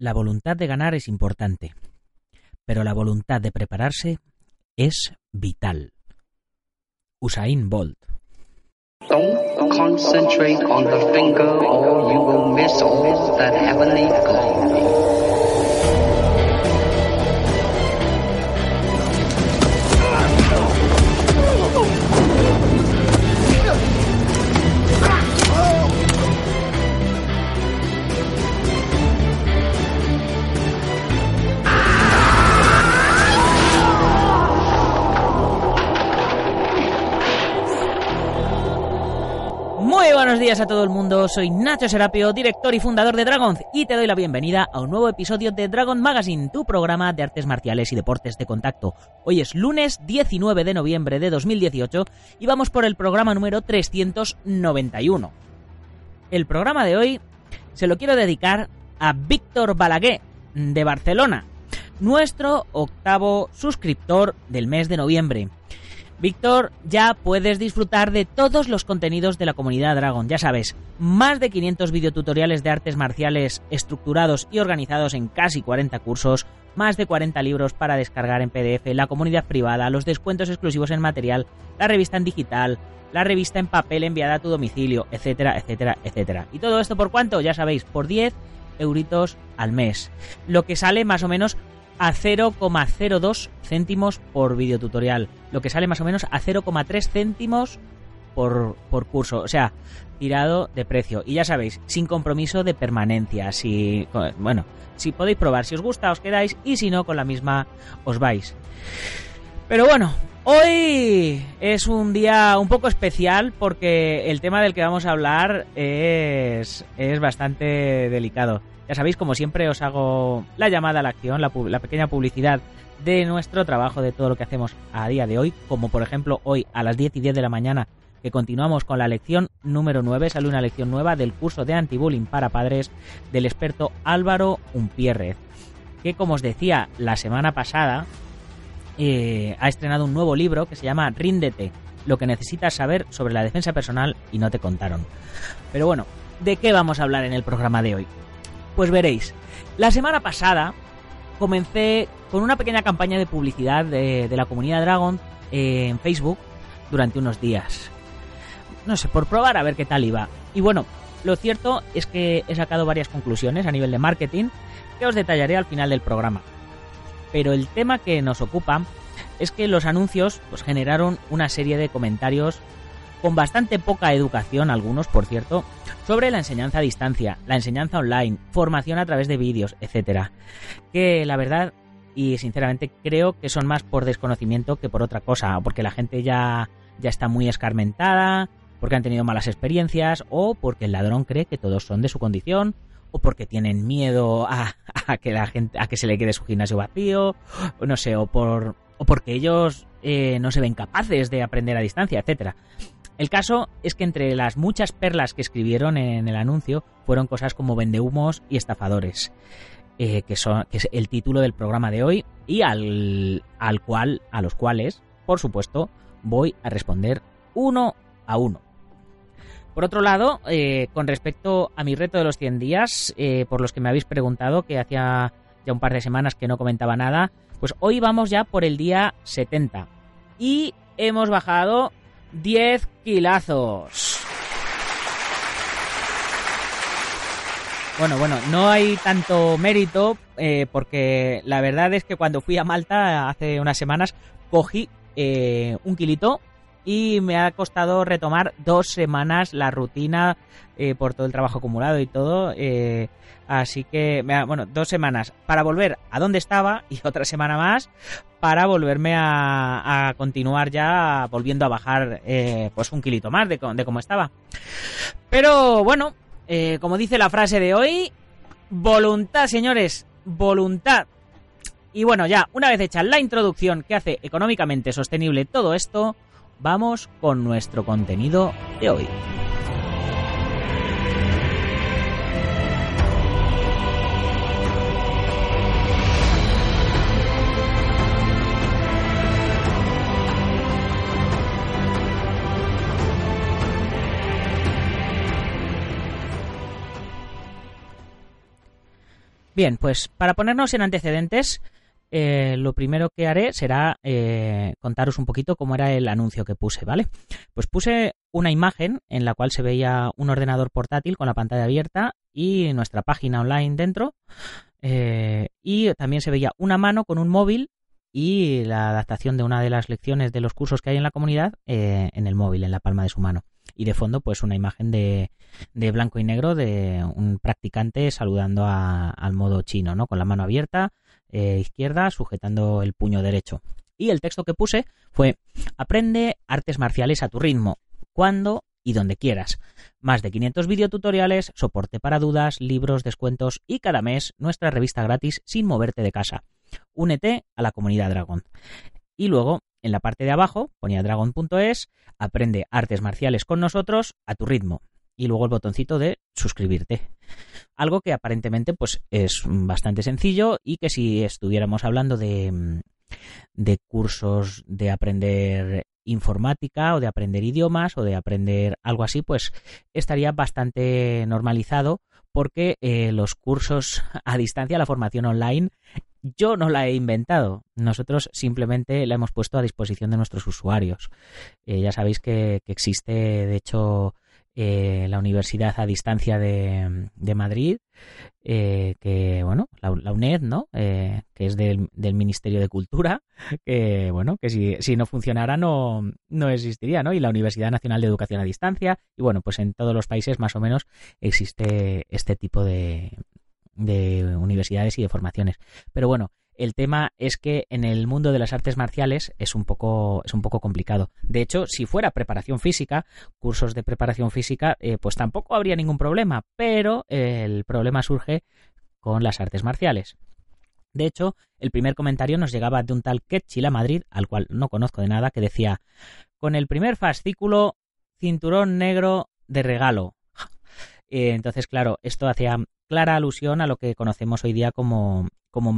La voluntad de ganar es importante, pero la voluntad de prepararse es vital. Usain Bolt. Buenos días a todo el mundo, soy Nacho Serapio, director y fundador de Dragons, y te doy la bienvenida a un nuevo episodio de Dragon Magazine, tu programa de artes marciales y deportes de contacto. Hoy es lunes 19 de noviembre de 2018 y vamos por el programa número 391. El programa de hoy se lo quiero dedicar a Víctor Balaguer, de Barcelona, nuestro octavo suscriptor del mes de noviembre. Víctor, ya puedes disfrutar de todos los contenidos de la comunidad Dragon. Ya sabes, más de 500 videotutoriales de artes marciales estructurados y organizados en casi 40 cursos, más de 40 libros para descargar en PDF, la comunidad privada, los descuentos exclusivos en material, la revista en digital, la revista en papel enviada a tu domicilio, etcétera, etcétera, etcétera. ¿Y todo esto por cuánto? Ya sabéis, por 10 euritos al mes. Lo que sale más o menos a 0,02 céntimos por videotutorial, lo que sale más o menos a 0,3 céntimos por, por, curso, o sea, tirado de precio. Y ya sabéis, sin compromiso de permanencia. Si, bueno, si podéis probar, si os gusta, os quedáis, y si no, con la misma os vais. Pero bueno, hoy es un día un poco especial porque el tema del que vamos a hablar es, es bastante delicado. Ya sabéis, como siempre, os hago la llamada a la acción, la, pequeña publicidad de nuestro trabajo, de todo lo que hacemos a día de hoy, como por ejemplo hoy a las 10 y 10 de la mañana, que continuamos con la lección número 9, sale una lección nueva del curso de antibullying para padres del experto Álvaro Umpierrez, que como os decía la semana pasada, eh, ha estrenado un nuevo libro que se llama Ríndete, lo que necesitas saber sobre la defensa personal y no te contaron. Pero bueno, ¿de qué vamos a hablar en el programa de hoy? Pues veréis, la semana pasada comencé con una pequeña campaña de publicidad de, la comunidad Dragon eh, en Facebook durante unos días. No sé, por probar a ver qué tal iba. Y bueno, lo cierto es que he sacado varias conclusiones a nivel de marketing que os detallaré al final del programa. Pero el tema que nos ocupa es que los anuncios pues, generaron una serie de comentarios con bastante poca educación, algunos por cierto, sobre la enseñanza a distancia, la enseñanza online, formación a través de vídeos, etcétera. Que la verdad y sinceramente creo que son más por desconocimiento que por otra cosa, o porque la gente ya, ya está muy escarmentada, porque han tenido malas experiencias, o porque el ladrón cree que todos son de su condición, o porque tienen miedo a, que la gente, a que se le quede su gimnasio vacío, no sé, o por o porque ellos eh, no se ven capaces de aprender a distancia, etcétera. El caso es que entre las muchas perlas que escribieron en el anuncio fueron cosas como vendehumos y estafadores, eh, que, son, es el título del programa de hoy y al, al cual, a los cuales, por supuesto, voy a responder uno a uno. Por otro lado, eh, con respecto a mi reto de los 100 días, eh, por los que me habéis preguntado, que hacía ya un par de semanas que no comentaba nada, pues hoy vamos ya por el día 70 y hemos bajado 10 kilazos. Bueno, bueno, no hay tanto mérito eh, porque la verdad es que cuando fui a Malta hace unas semanas cogí eh, un kilito y me ha costado retomar dos semanas la rutina eh, por todo el trabajo acumulado y todo. Eh, así que, me bueno, dos semanas para volver a donde estaba y otra semana más para volverme a, a continuar ya volviendo a bajar eh, pues un kilito más de, de como estaba. Pero bueno, como dice la frase de hoy, voluntad, señores, voluntad. Y bueno, ya, una vez hecha la introducción que hace económicamente sostenible todo esto, vamos con nuestro contenido de hoy. Bien, pues para ponernos en antecedentes, eh, lo primero que haré será eh, contaros un poquito cómo era el anuncio que puse, ¿vale? Pues puse una imagen en la cual se veía un ordenador portátil con la pantalla abierta y nuestra página online dentro. eh, y también se veía una mano con un móvil y la adaptación de una de las lecciones de los cursos que hay en la comunidad eh, en el móvil, en la palma de su mano. Y de fondo, pues una imagen de, de blanco y negro de un practicante saludando a- al modo chino, ¿no? Con la mano abierta, eh, izquierda, sujetando el puño derecho. Y el texto que puse fue: Aprende artes marciales a tu ritmo, cuando y donde quieras. Más de 500 videotutoriales, soporte para dudas, libros, descuentos y cada mes nuestra revista gratis sin moverte de casa. Únete a la comunidad Dragon. Y luego, en la parte de abajo, ponía dragon.es, aprende artes marciales con nosotros a tu ritmo. Y luego el botoncito de suscribirte. Algo que aparentemente pues es bastante sencillo y que si estuviéramos hablando de, mm, de cursos de aprender informática o de aprender idiomas o de aprender algo así, pues estaría bastante normalizado porque eh, los cursos a distancia, la formación online, yo no la he inventado. Nosotros simplemente la hemos puesto a disposición de nuestros usuarios. Eh, ya sabéis que, que existe, de hecho, eh, la Universidad a Distancia de, de Madrid, eh, que, bueno, la, UNED, ¿no? Eh, que es del, del, Ministerio de Cultura, que, bueno, que si, si, no funcionara no, no existiría, ¿no? Y la Universidad Nacional de Educación a Distancia, y bueno, pues en todos los países más o menos existe este tipo de, de universidades y de formaciones. Pero bueno, el tema es que en el mundo de las artes marciales es un poco, es un poco complicado. De hecho, si fuera preparación física, cursos de preparación física, eh, pues tampoco habría ningún problema, pero el problema surge con las artes marciales. De hecho, el primer comentario nos llegaba de un tal Ketchila Madrid, al cual no conozco de nada, que decía, con el primer fascículo, cinturón negro de regalo. Eh, entonces, claro, esto hacía clara alusión a lo que conocemos hoy día como, como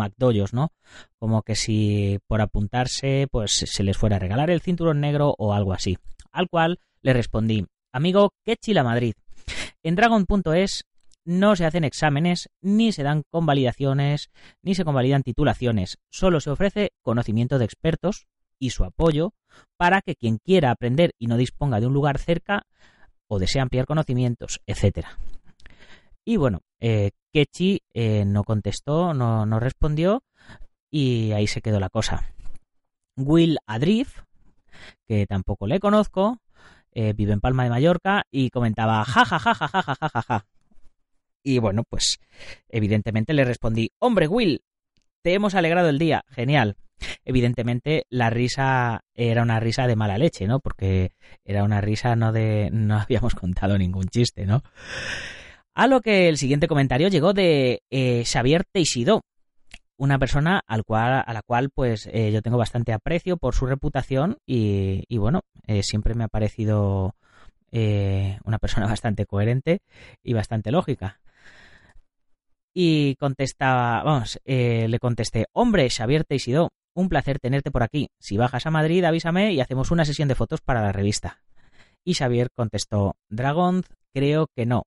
¿no? Como que si por apuntarse, pues se les fuera a regalar el cinturón negro o algo así. Al cual le respondí, amigo, qué chila Madrid. En Dragon.es no se hacen exámenes, ni se dan convalidaciones, ni se convalidan titulaciones. Solo se ofrece conocimiento de expertos y su apoyo para que quien quiera aprender y no disponga de un lugar cerca o desea ampliar conocimientos, etcétera. Y bueno, eh, Kechi eh, no contestó, no, respondió y ahí se quedó la cosa. Will Adrif, que tampoco le conozco, eh, vive en Palma de Mallorca y comentaba ja ja ja ja ja ja ja ja. Y bueno, pues evidentemente le respondí, hombre Will, te hemos alegrado el día, genial. Evidentemente la risa era una risa de mala leche, ¿no? Porque era una risa no de... no habíamos contado ningún chiste, ¿no? A lo que el siguiente comentario llegó de eh, Xavier Teixidó, una persona al cual, a la cual pues eh, yo tengo bastante aprecio por su reputación y, bueno, eh, siempre me ha parecido eh, una persona bastante coherente y bastante lógica. Y contestaba, vamos, le contesté, hombre, Xavier Teixidó, un placer tenerte por aquí. Si bajas a Madrid, avísame y hacemos una sesión de fotos para la revista. Y Xavier contestó, Dragon, creo que no.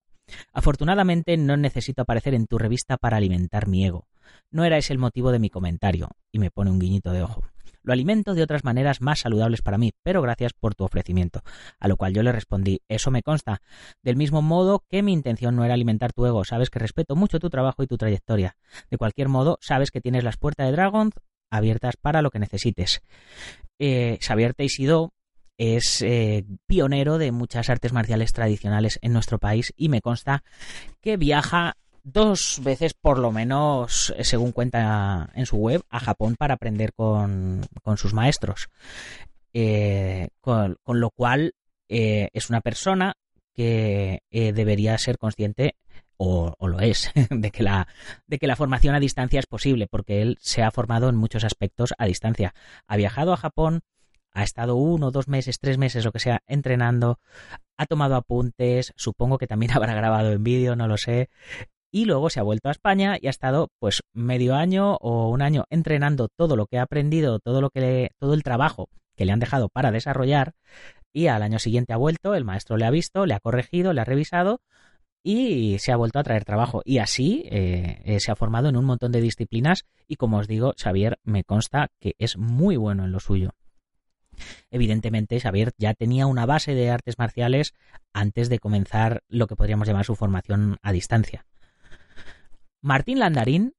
Afortunadamente no necesito aparecer en tu revista para alimentar mi ego. No era ese el motivo de mi comentario, y me pone un guiñito de ojo. Lo alimento de otras maneras más saludables para mí, pero gracias por tu ofrecimiento. A lo cual yo le respondí, eso me consta. Del mismo modo que mi intención no era alimentar tu ego, sabes que respeto mucho tu trabajo y tu trayectoria. De cualquier modo, sabes que tienes las puertas de Dragon abiertas para lo que necesites. Eh, Xavier Teixidó es eh, pionero de muchas artes marciales tradicionales en nuestro país y me consta que viaja dos veces por lo menos, según cuenta en su web, a Japón para aprender con, con sus maestros. Eh, con, con, lo cual eh, es una persona que eh, debería ser consciente o, o, lo es de que la de que la formación a distancia es posible porque él se ha formado en muchos aspectos a distancia ha viajado a Japón ha estado uno, dos meses, tres meses, lo que sea, entrenando, ha tomado apuntes, supongo que también habrá grabado en vídeo, no lo sé, y luego se ha vuelto a España y ha estado pues medio año o un año entrenando todo lo que ha aprendido, todo lo que le, todo el trabajo que le han dejado para desarrollar y al año siguiente ha vuelto, el maestro le ha visto, le ha corregido, le ha revisado y se ha vuelto a traer trabajo. Y así eh, eh, se ha formado en un montón de disciplinas y como os digo, Xavier me consta que es muy bueno en lo suyo. Evidentemente, Xavier ya tenía una base de artes marciales antes de comenzar lo que podríamos llamar su formación a distancia. Martín Landarín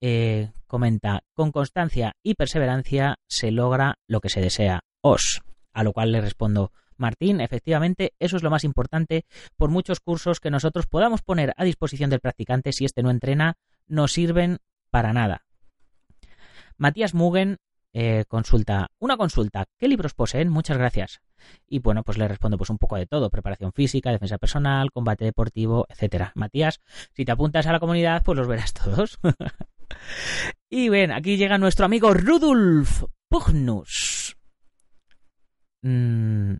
eh, comenta, con constancia y perseverancia se logra lo que se desea. Os. A lo cual le respondo, Martín, efectivamente, eso es lo más importante por muchos cursos que nosotros podamos poner a disposición del practicante si éste no entrena, no sirven para nada. Matías Mugen eh, consulta, una consulta, ¿qué libros poseen? Muchas gracias. Y bueno, pues le respondo pues un poco de todo, preparación física, defensa personal, combate deportivo, etcétera. Matías, si te apuntas a la comunidad, pues los verás todos. y bien, aquí llega nuestro amigo Rudolf Pugnus. Mm,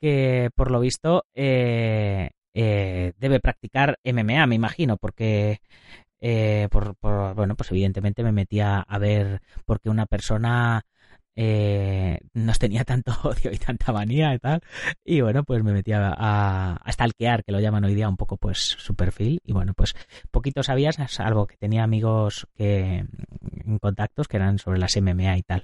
que por lo visto eh, eh, debe practicar MMA, me imagino, porque eh, por, bueno, pues evidentemente me metía a ver porque una persona eh, nos tenía tanto odio y tanta manía y tal. Y bueno, pues me metía a, a stalkear, que lo llaman hoy día un poco pues su perfil. Y bueno, pues poquito sabías, salvo que tenía amigos que en contactos que eran sobre las MMA y tal.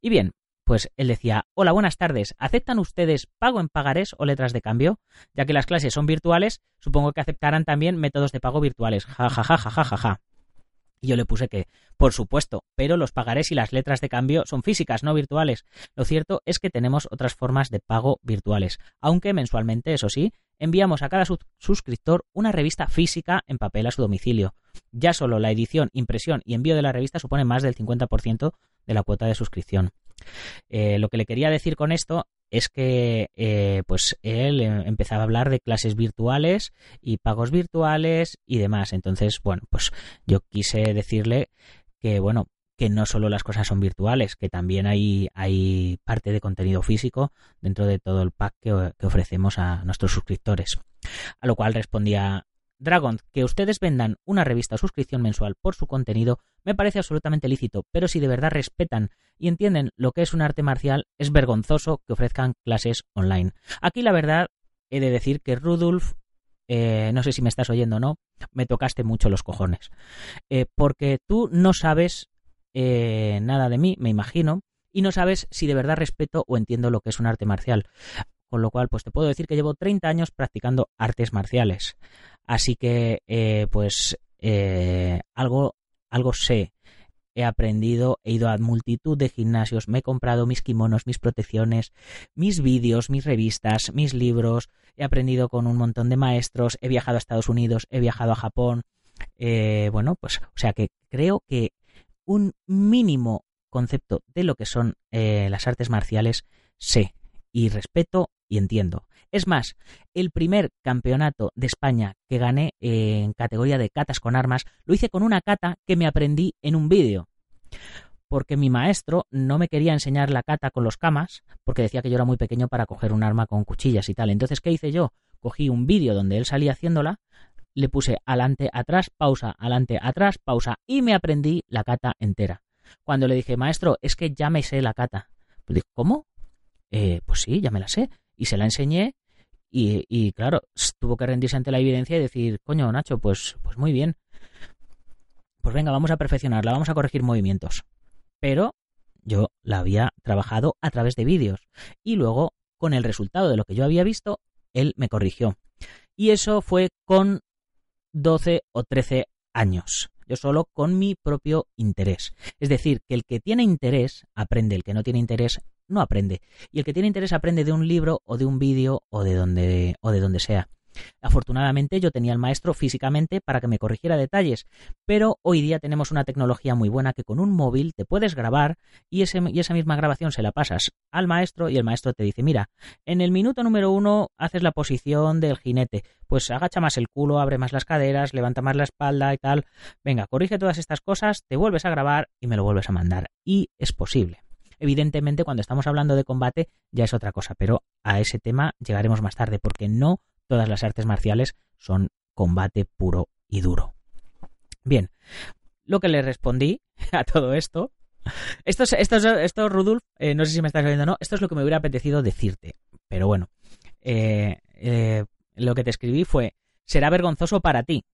Y bien, pues él decía, hola, buenas tardes, ¿aceptan ustedes pago en pagarés o letras de cambio? Ya que las clases son virtuales, supongo que aceptarán también métodos de pago virtuales. Ja, ja, ja, ja, ja, ja, ja. Y yo le puse que, por supuesto, pero los pagarés y las letras de cambio son físicas, no virtuales. Lo cierto es que tenemos otras formas de pago virtuales, aunque mensualmente, eso sí, enviamos a cada suscriptor una revista física en papel a su domicilio. Ya solo la edición, impresión y envío de la revista supone más del 50% de la cuota de suscripción. Eh, lo que le quería decir con esto es que eh, pues él eh, empezaba a hablar de clases virtuales y pagos virtuales y demás. Entonces, bueno, pues yo quise decirle que, bueno, que no solo las cosas son virtuales, que también hay, hay parte de contenido físico dentro de todo el pack que, que ofrecemos a nuestros suscriptores. A lo cual respondía Dragon, que ustedes vendan una revista o suscripción mensual por su contenido me parece absolutamente lícito, pero si de verdad respetan y entienden lo que es un arte marcial, es vergonzoso que ofrezcan clases online. Aquí la verdad he de decir que Rudolf, eh, no sé si me estás oyendo o no, me tocaste mucho los cojones. Eh, porque tú no sabes eh, nada de mí, me imagino, y no sabes si de verdad respeto o entiendo lo que es un arte marcial. Con lo cual, pues te puedo decir que llevo 30 años practicando artes marciales. Así que, eh, pues, eh, algo, algo sé. He aprendido, he ido a multitud de gimnasios, me he comprado mis kimonos, mis protecciones, mis vídeos, mis revistas, mis libros, he aprendido con un montón de maestros, he viajado a Estados Unidos, he viajado a Japón. Eh, bueno, pues, o sea que creo que un mínimo concepto de lo que son las artes marciales sé y respeto y entiendo. Es más, el primer campeonato de España que gané en categoría de catas con armas lo hice con una cata que me aprendí en un vídeo. Porque mi maestro no me quería enseñar la cata con los camas, porque decía que yo era muy pequeño para coger un arma con cuchillas y tal. Entonces, ¿qué hice yo? Cogí un vídeo donde él salía haciéndola, le puse adelante, atrás, pausa, adelante, atrás, pausa, y me aprendí la cata entera. Cuando le dije, maestro, es que ya me sé la cata. Pues dije, ¿cómo? Eh, pues sí, ya me la sé. Y se la enseñé y, claro, tuvo que rendirse ante la evidencia y decir, coño, Nacho, pues, pues muy bien. Pues venga, vamos a perfeccionarla, vamos a corregir movimientos. Pero yo la había trabajado a través de vídeos. Y luego, con el resultado de lo que yo había visto, él me corrigió. Y eso fue con 12 o 13 años. Yo solo con mi propio interés. Es decir, que el que tiene interés aprende, el que no tiene interés no aprende. Y el que tiene interés aprende de un libro o de un vídeo o de donde, o de donde sea. Afortunadamente yo tenía al maestro físicamente para que me corrigiera detalles, pero hoy día tenemos una tecnología muy buena que con un móvil te puedes grabar y, ese, y esa misma grabación se la pasas al maestro y el maestro te dice, mira, en el minuto número uno haces la posición del jinete, pues agacha más el culo, abre más las caderas, levanta más la espalda y tal, venga, corrige todas estas cosas, te vuelves a grabar y me lo vuelves a mandar. Y es posible. Evidentemente, cuando estamos hablando de combate ya es otra cosa, pero a ese tema llegaremos más tarde, porque no todas las artes marciales son combate puro y duro. Bien, lo que le respondí a todo esto, esto, esto, esto Rudolf, eh, no sé si me estás oyendo o no, esto es lo que me hubiera apetecido decirte, pero bueno, eh, eh, Lo que te escribí fue, será vergonzoso para ti.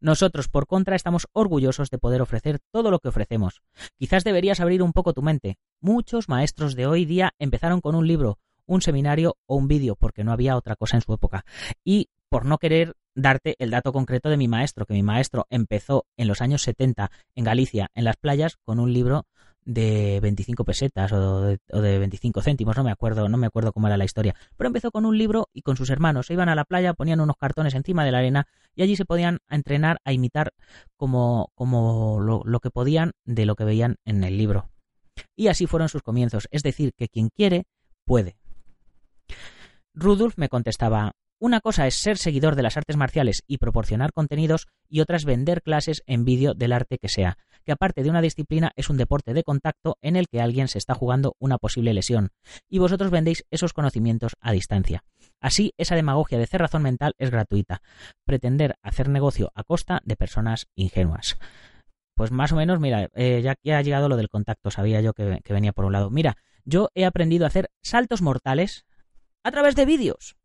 Nosotros, por contra, estamos orgullosos de poder ofrecer todo lo que ofrecemos. Quizás deberías abrir un poco tu mente. Muchos maestros de hoy día empezaron con un libro, un seminario o un vídeo, porque no había otra cosa en su época. Y por no querer darte el dato concreto de mi maestro, que mi maestro empezó en los años 70 en Galicia, en las playas, con un libro de 25 pesetas o de, o de, 25 céntimos, no me acuerdo, no me acuerdo cómo era la historia, pero empezó con un libro y con sus hermanos, se iban a la playa, ponían unos cartones encima de la arena y allí se podían entrenar a imitar como, como lo que podían de lo que veían en el libro. Y así fueron sus comienzos, es decir, que quien quiere, puede. Rudolf me contestaba, una cosa es ser seguidor de las artes marciales y proporcionar contenidos y otra es vender clases en vídeo del arte que sea, que aparte de una disciplina es un deporte de contacto en el que alguien se está jugando una posible lesión, y vosotros vendéis esos conocimientos a distancia. Así, esa demagogia de cerrazón mental es gratuita, pretender hacer negocio a costa de personas ingenuas. Pues más o menos, mira, eh, ya, ya, ha llegado lo del contacto, sabía yo que, que venía por un lado. Mira, yo he aprendido a hacer saltos mortales a través de vídeos.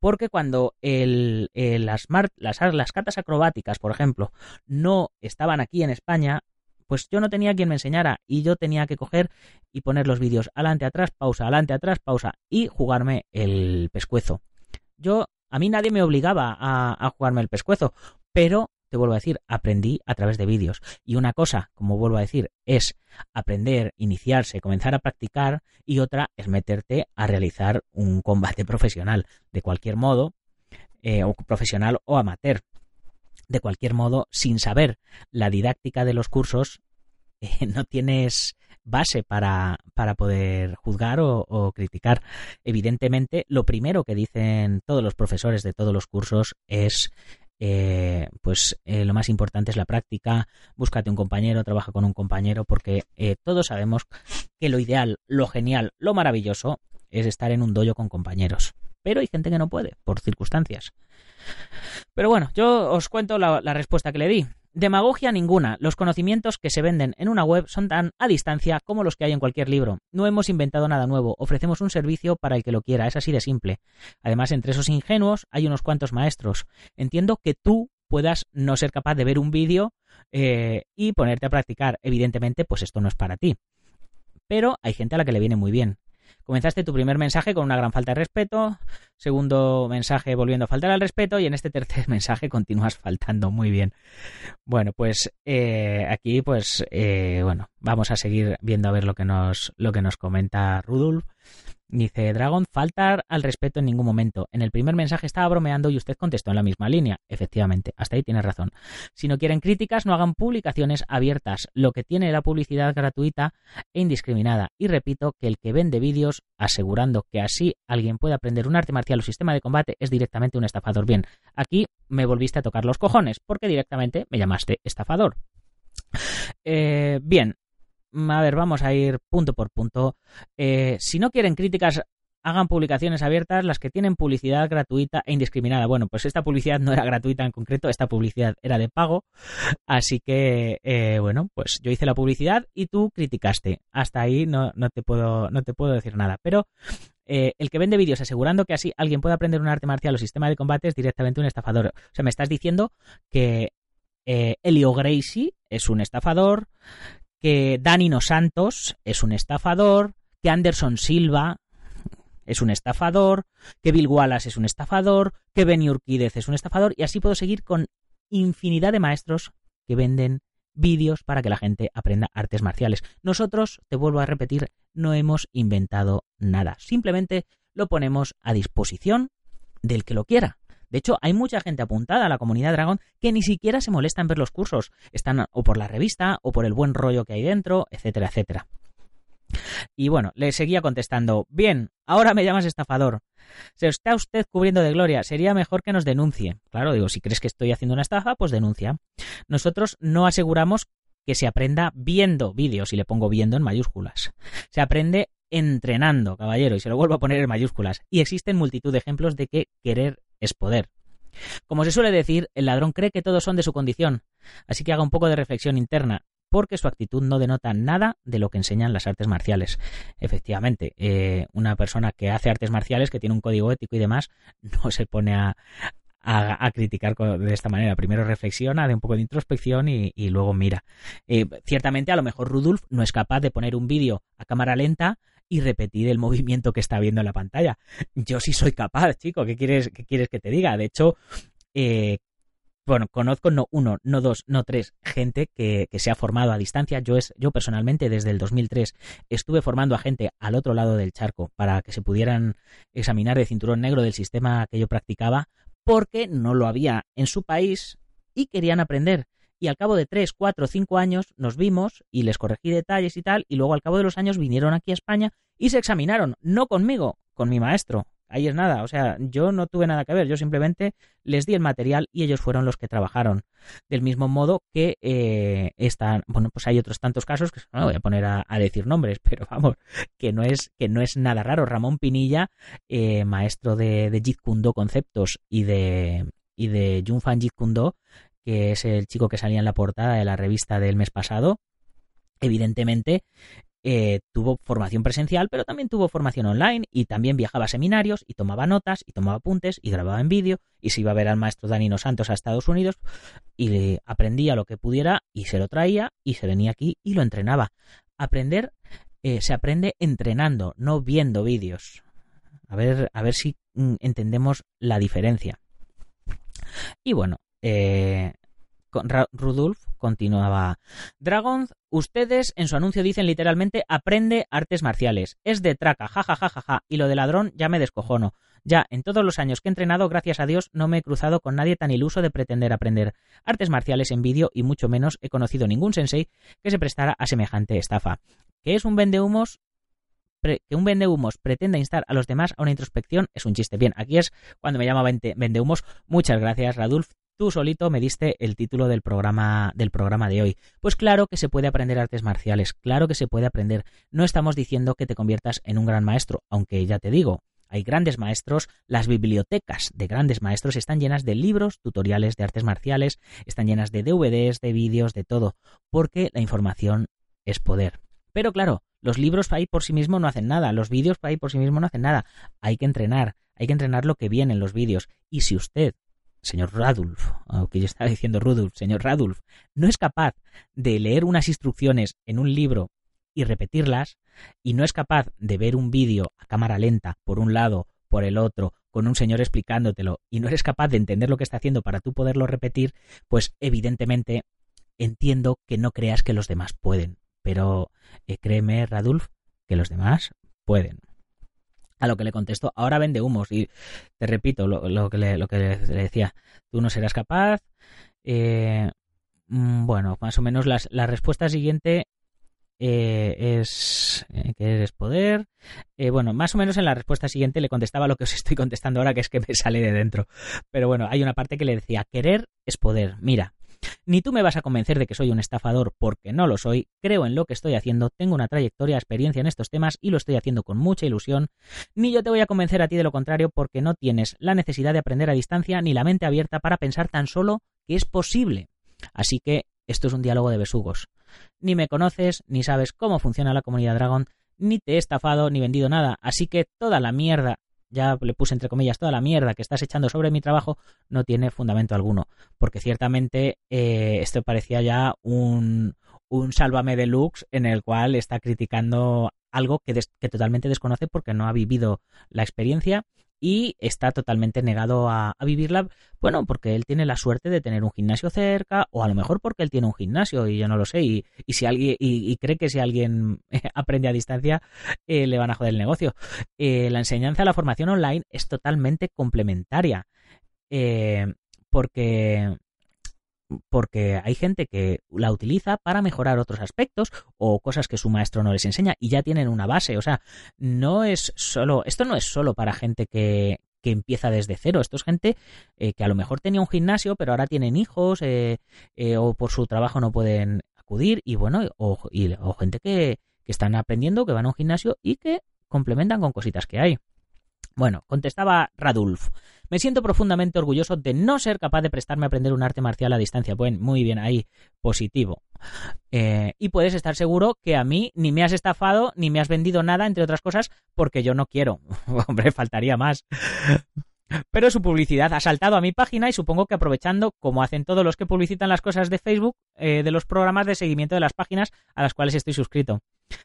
Porque cuando el, las, las, las cartas acrobáticas, por ejemplo, no estaban aquí en España, pues yo no tenía quien me enseñara y yo tenía que coger y poner los vídeos adelante, atrás, pausa, adelante, atrás, pausa y jugarme el pescuezo. Yo, a mí nadie me obligaba a, a jugarme el pescuezo, pero te vuelvo a decir, aprendí a través de vídeos. Y una cosa, como vuelvo a decir, es aprender, iniciarse, comenzar a practicar y otra es meterte a realizar un combate profesional. De cualquier modo, eh, o profesional o amateur. De cualquier modo, sin saber la didáctica de los cursos, eh, no tienes base para, para poder juzgar o, o, criticar. Evidentemente, lo primero que dicen todos los profesores de todos los cursos es eh, pues eh, lo más importante es la práctica, búscate un compañero, trabaja con un compañero, porque eh, todos sabemos que lo ideal, lo genial, lo maravilloso es estar en un dojo con compañeros. Pero hay gente que no puede, por circunstancias. Pero bueno, yo os cuento la, la respuesta que le di. Demagogia ninguna. Los conocimientos que se venden en una web son tan a distancia como los que hay en cualquier libro. No hemos inventado nada nuevo, ofrecemos un servicio para el que lo quiera, es así de simple. Además, entre esos ingenuos hay unos cuantos maestros. Entiendo que tú puedas no ser capaz de ver un vídeo eh, y ponerte a practicar. Evidentemente, pues esto no es para ti. Pero hay gente a la que le viene muy bien. Comenzaste tu primer mensaje con una gran falta de respeto, segundo mensaje volviendo a faltar al respeto y en este tercer mensaje continúas faltando muy bien. Bueno, pues eh, aquí pues eh, bueno, vamos a seguir viendo a ver lo que nos lo que nos comenta Rudolf. Dice Dragon, faltar al respeto en ningún momento. En el primer mensaje estaba bromeando y usted contestó en la misma línea. Efectivamente, hasta ahí tiene razón. Si no quieren críticas, no hagan publicaciones abiertas, lo que tiene la publicidad gratuita e indiscriminada. Y repito que el que vende vídeos asegurando que así alguien puede aprender un arte marcial o sistema de combate es directamente un estafador. Bien, aquí me volviste a tocar los cojones porque directamente me llamaste estafador. Eh, bien, a ver, vamos a ir punto por punto. Eh, si no quieren críticas, hagan publicaciones abiertas, las que tienen publicidad gratuita e indiscriminada. Bueno, pues esta publicidad no era gratuita en concreto, esta publicidad era de pago. Así que, eh, bueno, pues yo hice la publicidad y tú criticaste. Hasta ahí no, no, te, puedo, no te puedo decir nada. Pero eh, el que vende vídeos asegurando que así alguien puede aprender un arte marcial o sistema de combate es directamente un estafador. O sea, me estás diciendo que eh, Elio Gracie es un estafador, que Danino Santos es un estafador, que Anderson Silva es un estafador, que Bill Wallace es un estafador, que Benny Urquídez es un estafador, y así puedo seguir con infinidad de maestros que venden vídeos para que la gente aprenda artes marciales. Nosotros, te vuelvo a repetir, no hemos inventado nada. Simplemente lo ponemos a disposición del que lo quiera. De hecho, hay mucha gente apuntada a la comunidad Dragon que ni siquiera se molesta en ver los cursos. Están o por la revista o por el buen rollo que hay dentro, etcétera, etcétera. Y bueno, le seguía contestando, bien, ahora me llamas estafador. Se está usted cubriendo de gloria, sería mejor que nos denuncie. Claro, digo, si crees que estoy haciendo una estafa, pues denuncia. Nosotros no aseguramos que se aprenda viendo vídeos, y le pongo viendo en mayúsculas. Se aprende entrenando, caballero, y se lo vuelvo a poner en mayúsculas. Y existen multitud de ejemplos de que querer es poder. Como se suele decir, el ladrón cree que todos son de su condición, así que haga un poco de reflexión interna. porque su actitud no denota nada de lo que enseñan las artes marciales. Efectivamente, eh, una persona que hace artes marciales, que tiene un código ético y demás, no se pone a, criticar de esta manera. Primero reflexiona, de un poco de introspección y, luego mira. Eh, ciertamente, a lo mejor Rudolf no es capaz de poner un vídeo a cámara lenta y repetir el movimiento que está viendo en la pantalla. Yo sí soy capaz, chico. ¿Qué quieres, qué quieres que te diga? De hecho, eh, bueno, conozco no uno, no dos, no tres, gente que, se ha formado a distancia. Yo, es, yo personalmente desde el 2003 estuve formando a gente al otro lado del charco para que se pudieran examinar de cinturón negro del sistema que yo practicaba porque no lo había en su país y querían aprender. Y al cabo de tres, cuatro, cinco años nos vimos y les corregí detalles y tal, y luego al cabo de los años vinieron aquí a España y se examinaron, no conmigo, con mi maestro, ahí es nada. O sea, yo no tuve nada que ver, yo simplemente les di el material y ellos fueron los que trabajaron. Del mismo modo que eh, están, bueno, pues hay otros tantos casos que no voy a poner a, decir nombres, pero vamos, que no es, que no es nada raro. Ramón Pinilla, eh, maestro de, de Jeet Conceptos y de, y de Junfan Jeet que es el chico que salía en la portada de la revista del mes pasado, evidentemente eh, tuvo formación presencial, pero también tuvo formación online y también viajaba a seminarios y tomaba notas y tomaba apuntes y grababa en vídeo y se iba a ver al maestro Danino Santos a Estados Unidos y aprendía lo que pudiera y se lo traía y se venía aquí y lo entrenaba. Aprender eh, se aprende entrenando, no viendo vídeos. A ver, a ver si mm, entendemos la diferencia. Y bueno, eh, Rudolf continuaba. Dragons, ustedes en su anuncio dicen literalmente aprende artes marciales. Es de traca, jajajajaja. y lo de ladrón ya me descojono. Ya, en todos los años que he entrenado, gracias a Dios, no me he cruzado con nadie tan iluso de pretender aprender artes marciales en vídeo y mucho menos he conocido ningún sensei que se prestara a semejante estafa. ¿Qué es un vendehumos? que un vendehumos pretenda instar a los demás a una introspección es un chiste. Bien, aquí es cuando me llama vendehumos. Muchas gracias, Radulf tú solito me diste el título del programa, del programa de hoy. Pues claro que se puede aprender artes marciales, claro que se puede aprender. No estamos diciendo que te conviertas en un gran maestro, aunque ya te digo, hay grandes maestros, las bibliotecas de grandes maestros están llenas de libros, tutoriales de artes marciales, están llenas de DVDs, de vídeos, de todo, porque la información es poder. Pero claro, los libros ahí por sí mismos no hacen nada, los vídeos ahí por sí mismos no hacen nada. Hay que entrenar, hay que entrenar lo que viene en los vídeos. Y si usted señor Radulf, aunque yo estaba diciendo Rudolf, señor Radulf, no es capaz de leer unas instrucciones en un libro y repetirlas, y no es capaz de ver un vídeo a cámara lenta, por un lado, por el otro, con un señor explicándotelo, y no eres capaz de entender lo que está haciendo para tú poderlo repetir, pues evidentemente entiendo que no creas que los demás pueden. Pero eh, créeme, Radulf, que los demás pueden. A lo que le contestó, ahora vende humos. Y te repito lo, que, le, lo que le decía, tú no serás capaz. Eh, mm, bueno, más o menos la respuesta siguiente eh, es eh, que eres poder. bueno, más o menos en la respuesta siguiente le contestaba lo que os estoy contestando ahora, que es que me sale de dentro. Pero bueno, hay una parte que le decía, querer es poder. Mira, ni tú me vas a convencer de que soy un estafador porque no lo soy, creo en lo que estoy haciendo, tengo una trayectoria, experiencia en estos temas y lo estoy haciendo con mucha ilusión, ni yo te voy a convencer a ti de lo contrario porque no tienes la necesidad de aprender a distancia ni la mente abierta para pensar tan solo que es posible. Así que esto es un diálogo de besugos. Ni me conoces, ni sabes cómo funciona la comunidad Dragon, ni te he estafado ni vendido nada, así que toda la mierda ya le puse entre comillas toda la mierda que estás echando sobre mi trabajo, no tiene fundamento alguno. Porque ciertamente eh, esto parecía ya un, un sálvame deluxe en el cual está criticando algo que, que totalmente desconoce porque no ha vivido la experiencia y está totalmente negado a, vivirla, bueno, porque él tiene la suerte de tener un gimnasio cerca, o a lo mejor porque él tiene un gimnasio y yo no lo sé, y, si alguien, y, cree que si alguien aprende a distancia, eh, le van a joder el negocio. Eh, la enseñanza, la formación online es totalmente complementaria. Eh, porque porque hay gente que la utiliza para mejorar otros aspectos o cosas que su maestro no les enseña y ya tienen una base. O sea, no es solo, esto no es solo para gente que, que empieza desde cero. Esto es gente eh, que a lo mejor tenía un gimnasio, pero ahora tienen hijos eh, eh, o por su trabajo no pueden acudir y bueno, o, o gente que, que están aprendiendo, que van a un gimnasio y que complementan con cositas que hay. Bueno, contestaba Radulf. Me siento profundamente orgulloso de no ser capaz de prestarme a aprender un arte marcial a distancia. Bueno, muy bien, ahí, positivo. Eh, y puedes estar seguro que a mí ni me has estafado ni me has vendido nada, entre otras cosas, porque yo no quiero. Hombre, faltaría más. Pero su publicidad ha saltado a mi página y supongo que aprovechando, como hacen todos los que publicitan las cosas de Facebook, eh, de los programas de seguimiento de las páginas a las cuales estoy suscrito.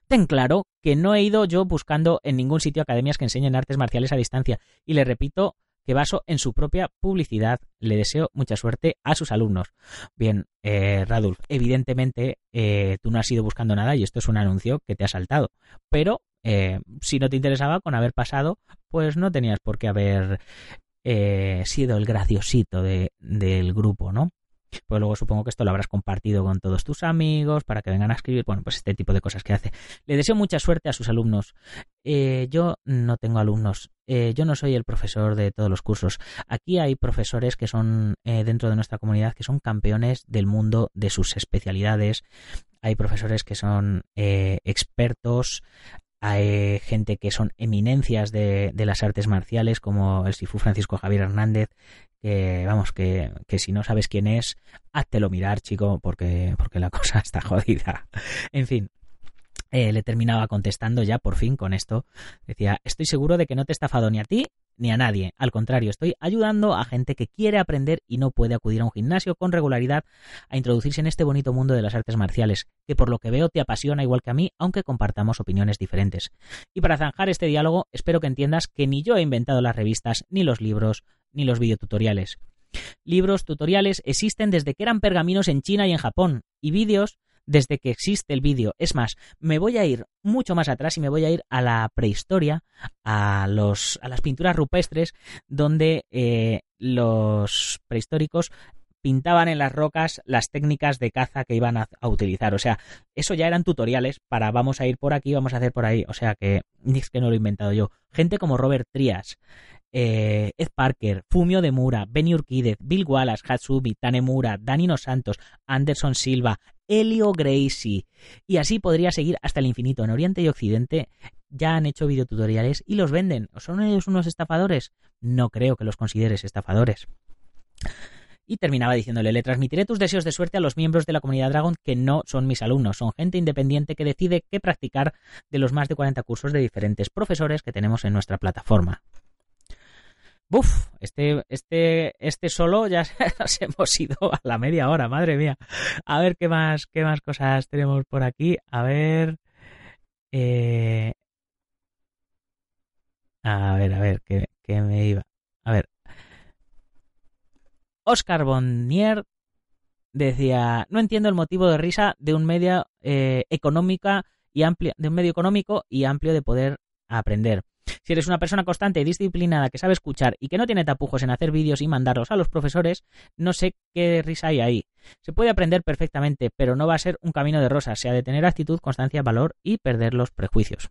Ten claro que no he ido yo buscando en ningún sitio academias que enseñen artes marciales a distancia. Y le repito que baso en su propia publicidad. Le deseo mucha suerte a sus alumnos. Bien, eh, Radulf, evidentemente eh, tú no has ido buscando nada y esto es un anuncio que te ha saltado. Pero eh, si no te interesaba con haber pasado, pues no tenías por qué haber eh, sido el graciosito de, del grupo, ¿no? Pues luego supongo que esto lo habrás compartido con todos tus amigos para que vengan a escribir, bueno, pues este tipo de cosas que hace. Le deseo mucha suerte a sus alumnos. Eh, yo no tengo alumnos, eh, yo no soy el profesor de todos los cursos. Aquí hay profesores que son eh, dentro de nuestra comunidad que son campeones del mundo de sus especialidades. Hay profesores que son expertos, hay gente que son eminencias de, de, las artes marciales, como el Sifu Francisco Javier Hernández, que vamos, que, que, si no sabes quién es, háztelo mirar, chico, porque, porque la cosa está jodida. En fin. Eh, le terminaba contestando ya por fin con esto. Decía, estoy seguro de que no te he estafado ni a ti ni a nadie. Al contrario, estoy ayudando a gente que quiere aprender y no puede acudir a un gimnasio con regularidad a introducirse en este bonito mundo de las artes marciales, que por lo que veo te apasiona igual que a mí, aunque compartamos opiniones diferentes. Y para zanjar este diálogo, espero que entiendas que ni yo he inventado las revistas, ni los libros, ni los videotutoriales. Libros, tutoriales existen desde que eran pergaminos en China y en Japón, y vídeos desde que existe el vídeo. Es más, me voy a ir mucho más atrás y me voy a ir a la prehistoria, a, los, a las pinturas rupestres, donde eh, los prehistóricos pintaban en las rocas las técnicas de caza que iban a, utilizar. O sea, eso ya eran tutoriales para vamos a ir por aquí, vamos a hacer por ahí. O sea que es que no lo he inventado yo. Gente como Robert Trias, eh, Ed Parker, Fumio Demura, Benny Urquídez, Bill Wallace, Hatsumi, Tanemura, Danino Santos, Anderson Silva, Elio Gracie. Y así podría seguir hasta el infinito. En Oriente y Occidente ya han hecho videotutoriales y los venden. ¿Son ellos unos estafadores? No creo que los consideres estafadores. Y terminaba diciéndole, le transmitiré tus deseos de suerte a los miembros de la comunidad Dragon que no son mis alumnos, son gente independiente que decide qué practicar de los más de 40 cursos de diferentes profesores que tenemos en nuestra plataforma. Buf, este, este, este solo ya nos hemos ido a la media hora, madre mía. A ver qué más, qué más cosas tenemos por aquí. A ver. Eh... A ver, a ver, que, que me iba. A ver. Oscar Bonnier decía, no entiendo el motivo de risa de un medio eh, económica y amplio, de un medio económico y amplio de poder aprender. Si eres una persona constante y disciplinada que sabe escuchar y que no tiene tapujos en hacer vídeos y mandarlos a los profesores, no sé qué risa hay ahí. Se puede aprender perfectamente, pero no va a ser un camino de rosas, se ha de tener actitud, constancia, valor y perder los prejuicios.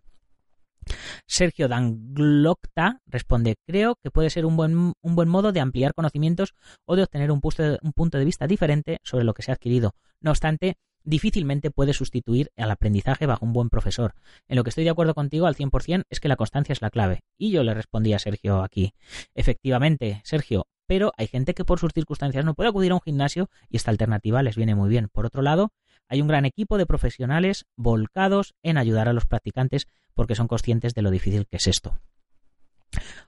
Sergio Danglocta responde, creo que puede ser un buen, un buen modo de ampliar conocimientos o de obtener un punto de, un punto de vista diferente sobre lo que se ha adquirido. No obstante, difícilmente puede sustituir al aprendizaje bajo un buen profesor. En lo que estoy de acuerdo contigo al 100% es que la constancia es la clave. Y yo le respondí a Sergio aquí. Efectivamente, Sergio, pero hay gente que por sus circunstancias no puede acudir a un gimnasio y esta alternativa les viene muy bien. Por otro lado, hay un gran equipo de profesionales volcados en ayudar a los practicantes porque son conscientes de lo difícil que es esto.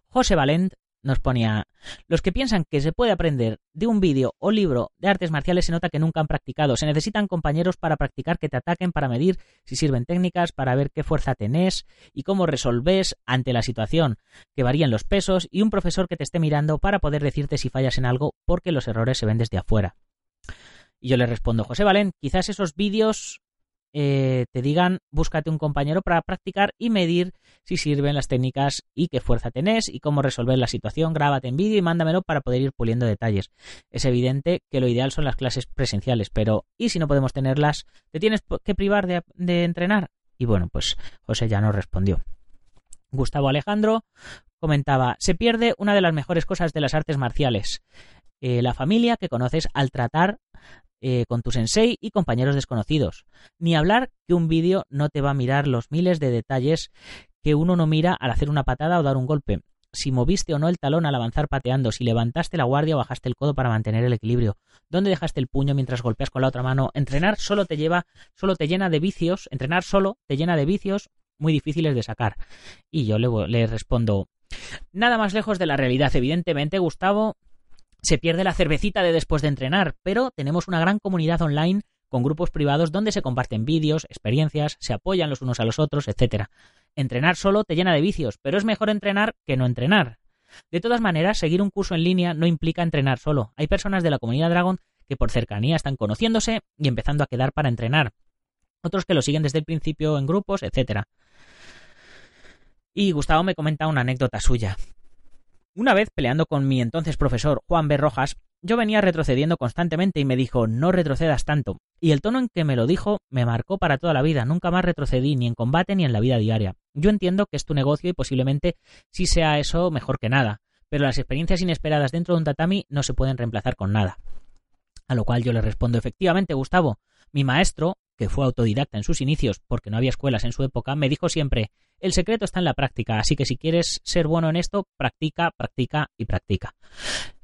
José Valent nos ponía, los que piensan que se puede aprender de un vídeo o libro de artes marciales se nota que nunca han practicado. Se necesitan compañeros para practicar que te ataquen, para medir si sirven técnicas, para ver qué fuerza tenés y cómo resolves ante la situación, que varían los pesos y un profesor que te esté mirando para poder decirte si fallas en algo porque los errores se ven desde afuera. Y yo le respondo, José Valén, quizás esos vídeos eh, te digan búscate un compañero para practicar y medir si sirven las técnicas y qué fuerza tenés y cómo resolver la situación. Grábate en vídeo y mándamelo para poder ir puliendo detalles. Es evidente que lo ideal son las clases presenciales, pero ¿y si no podemos tenerlas? ¿Te tienes que privar de, entrenar? Y bueno, pues José ya nos respondió. Gustavo Alejandro comentaba, se pierde una de las mejores cosas de las artes marciales, eh, la familia que conoces al tratar eh, con tu sensei y compañeros desconocidos. Ni hablar que un vídeo no te va a mirar los miles de detalles que uno no mira al hacer una patada o dar un golpe. si moviste o no el talón al avanzar pateando, si levantaste la guardia o bajaste el codo para mantener el equilibrio, dónde dejaste el puño mientras golpeas con la otra mano. Entrenar solo te lleva, solo te llena de vicios, entrenar solo te llena de vicios muy difíciles de sacar. Y yo le, le respondo, nada más lejos de la realidad. Evidentemente, Gustavo, se pierde la cervecita de después de entrenar, pero tenemos una gran comunidad online con grupos privados donde se comparten vídeos, experiencias, se apoyan los unos a los otros, etc. Entrenar solo te llena de vicios, pero es mejor entrenar que no entrenar. De todas maneras, seguir un curso en línea no implica entrenar solo. Hay personas de la comunidad Dragon que por cercanía están conociéndose y empezando a quedar para entrenar. Otros que lo siguen desde el principio en grupos, etc. Y Gustavo me comenta una anécdota suya. Una vez peleando con mi entonces profesor Juan B. Rojas, yo venía retrocediendo constantemente y me dijo no retrocedas tanto. Y el tono en que me lo dijo me marcó para toda la vida. Nunca más retrocedí ni en combate ni en la vida diaria. Yo entiendo que es tu negocio y posiblemente sí sea eso mejor que nada, pero las experiencias inesperadas dentro de un tatami no se pueden reemplazar con nada. A lo cual yo le respondo efectivamente, Gustavo, mi maestro, que fue autodidacta en sus inicios porque no había escuelas en su época, me dijo siempre el secreto está en la práctica, así que si quieres ser bueno en esto, practica, practica y practica.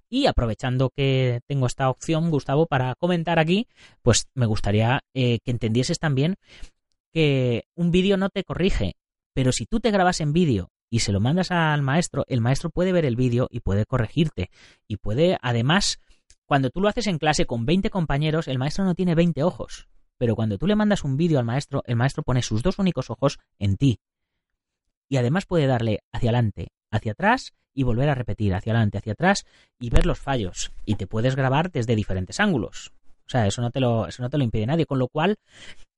Y aprovechando que tengo esta opción, Gustavo, para comentar aquí, pues me gustaría eh, que entendieses también que un vídeo no te corrige, pero si tú te grabas en vídeo y se lo mandas al maestro, el maestro puede ver el vídeo y puede corregirte. Y puede, además, cuando tú lo haces en clase con 20 compañeros, el maestro no tiene 20 ojos. Pero cuando tú le mandas un vídeo al maestro, el maestro pone sus dos únicos ojos en ti y además puede darle hacia adelante, hacia atrás y volver a repetir hacia adelante, hacia atrás y ver los fallos. Y te puedes grabar desde diferentes ángulos. O sea, eso no te lo, eso no te lo impide nadie. Con lo cual,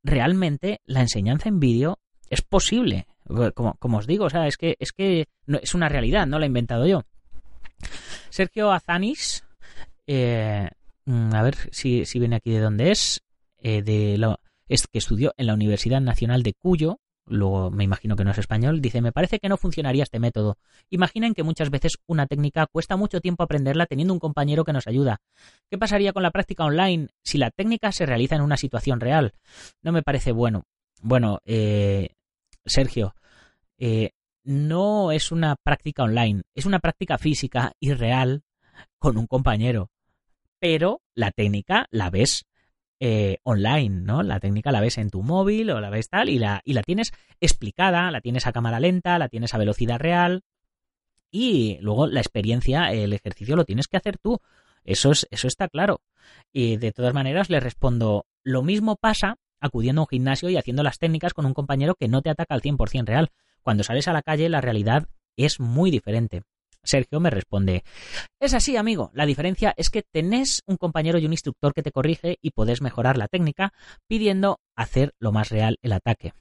realmente la enseñanza en vídeo es posible. Como, como, os digo, o sea, es que, es que es una realidad, no la he inventado yo. Sergio Azanis, eh, mm, a ver si, si, viene aquí de dónde es, eh, de es que estudió en la Universidad Nacional de Cuyo, luego me imagino que no es español, dice, me parece que no funcionaría este método. Imaginen que muchas veces una técnica cuesta mucho tiempo aprenderla teniendo un compañero que nos ayuda. ¿Qué pasaría con la práctica online si la técnica se realiza en una situación real? No me parece bueno. Bueno, eh, Sergio, eh, no es una práctica online, es una práctica física y real con un compañero. Pero la técnica la ves eh, online, ¿no? La técnica la ves en tu móvil o la ves tal y la, y la tienes explicada, la tienes a cámara lenta, la tienes a velocidad real y luego la experiencia, el ejercicio lo tienes que hacer tú. Eso, es, eso está claro. Y de todas maneras le respondo, lo mismo pasa acudiendo a un gimnasio y haciendo las técnicas con un compañero que no te ataca al 100% real. Cuando sales a la calle la realidad es muy diferente. Sergio me responde, es así, amigo, la diferencia es que tenés un compañero y un instructor que te corrige y podés mejorar la técnica pidiendo hacer lo más real el ataque.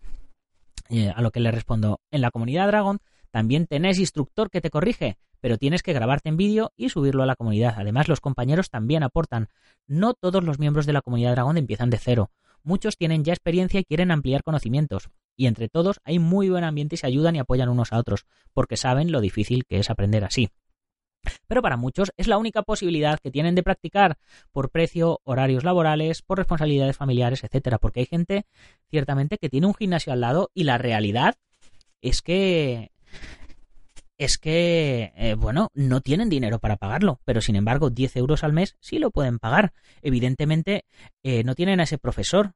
a lo que le respondo, en la comunidad Dragon también tenés instructor que te corrige, pero tienes que grabarte en vídeo y subirlo a la comunidad. Además, los compañeros también aportan. No todos los miembros de la comunidad Dragon empiezan de cero. Muchos tienen ya experiencia y quieren ampliar conocimientos y entre todos hay muy buen ambiente y se ayudan y apoyan unos a otros, porque saben lo difícil que es aprender así. Pero para muchos es la única posibilidad que tienen de practicar por precio, horarios laborales, por responsabilidades familiares, etcétera, porque hay gente ciertamente que tiene un gimnasio al lado y la realidad es que es que, eh, bueno, no tienen dinero para pagarlo, pero sin embargo 10 euros al mes sí lo pueden pagar. Evidentemente eh, no tienen a ese profesor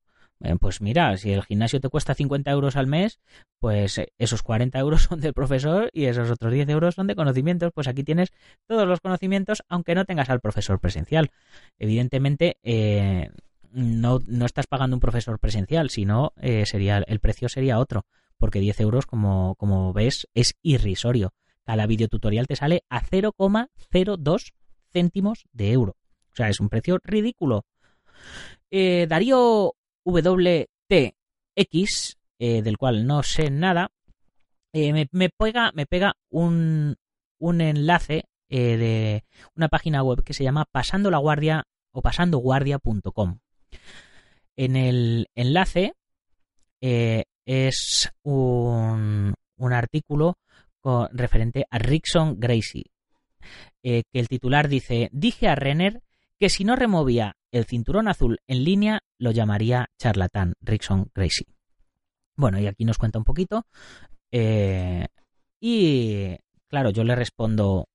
pues mira, si el gimnasio te cuesta 50 euros al mes, pues eh, esos 40 euros son del profesor y esos otros 10 euros son de conocimientos. Pues aquí tienes todos los conocimientos, aunque no tengas al profesor presencial. Evidentemente, eh, no, no, estás pagando un profesor presencial, sino sería, el precio sería otro, porque 10 euros, como, como ves, es irrisorio. Cada videotutorial te sale a 0,02 céntimos de euro. O sea, es un precio ridículo. Darío WTX, eh, del cual no sé nada, eh, me, pega, me pega un, un enlace eh, de una página web que se llama pasando la guardia o pasandoguardia.com. En el enlace es un, un artículo con, referente a Rickson Gracie, que el titular dice, dije a Renner que si no removía el cinturón azul en línea lo llamaría charlatán, Rickson Gracie. Bueno, y aquí nos cuenta un poquito. Eh, y claro, yo le respondo,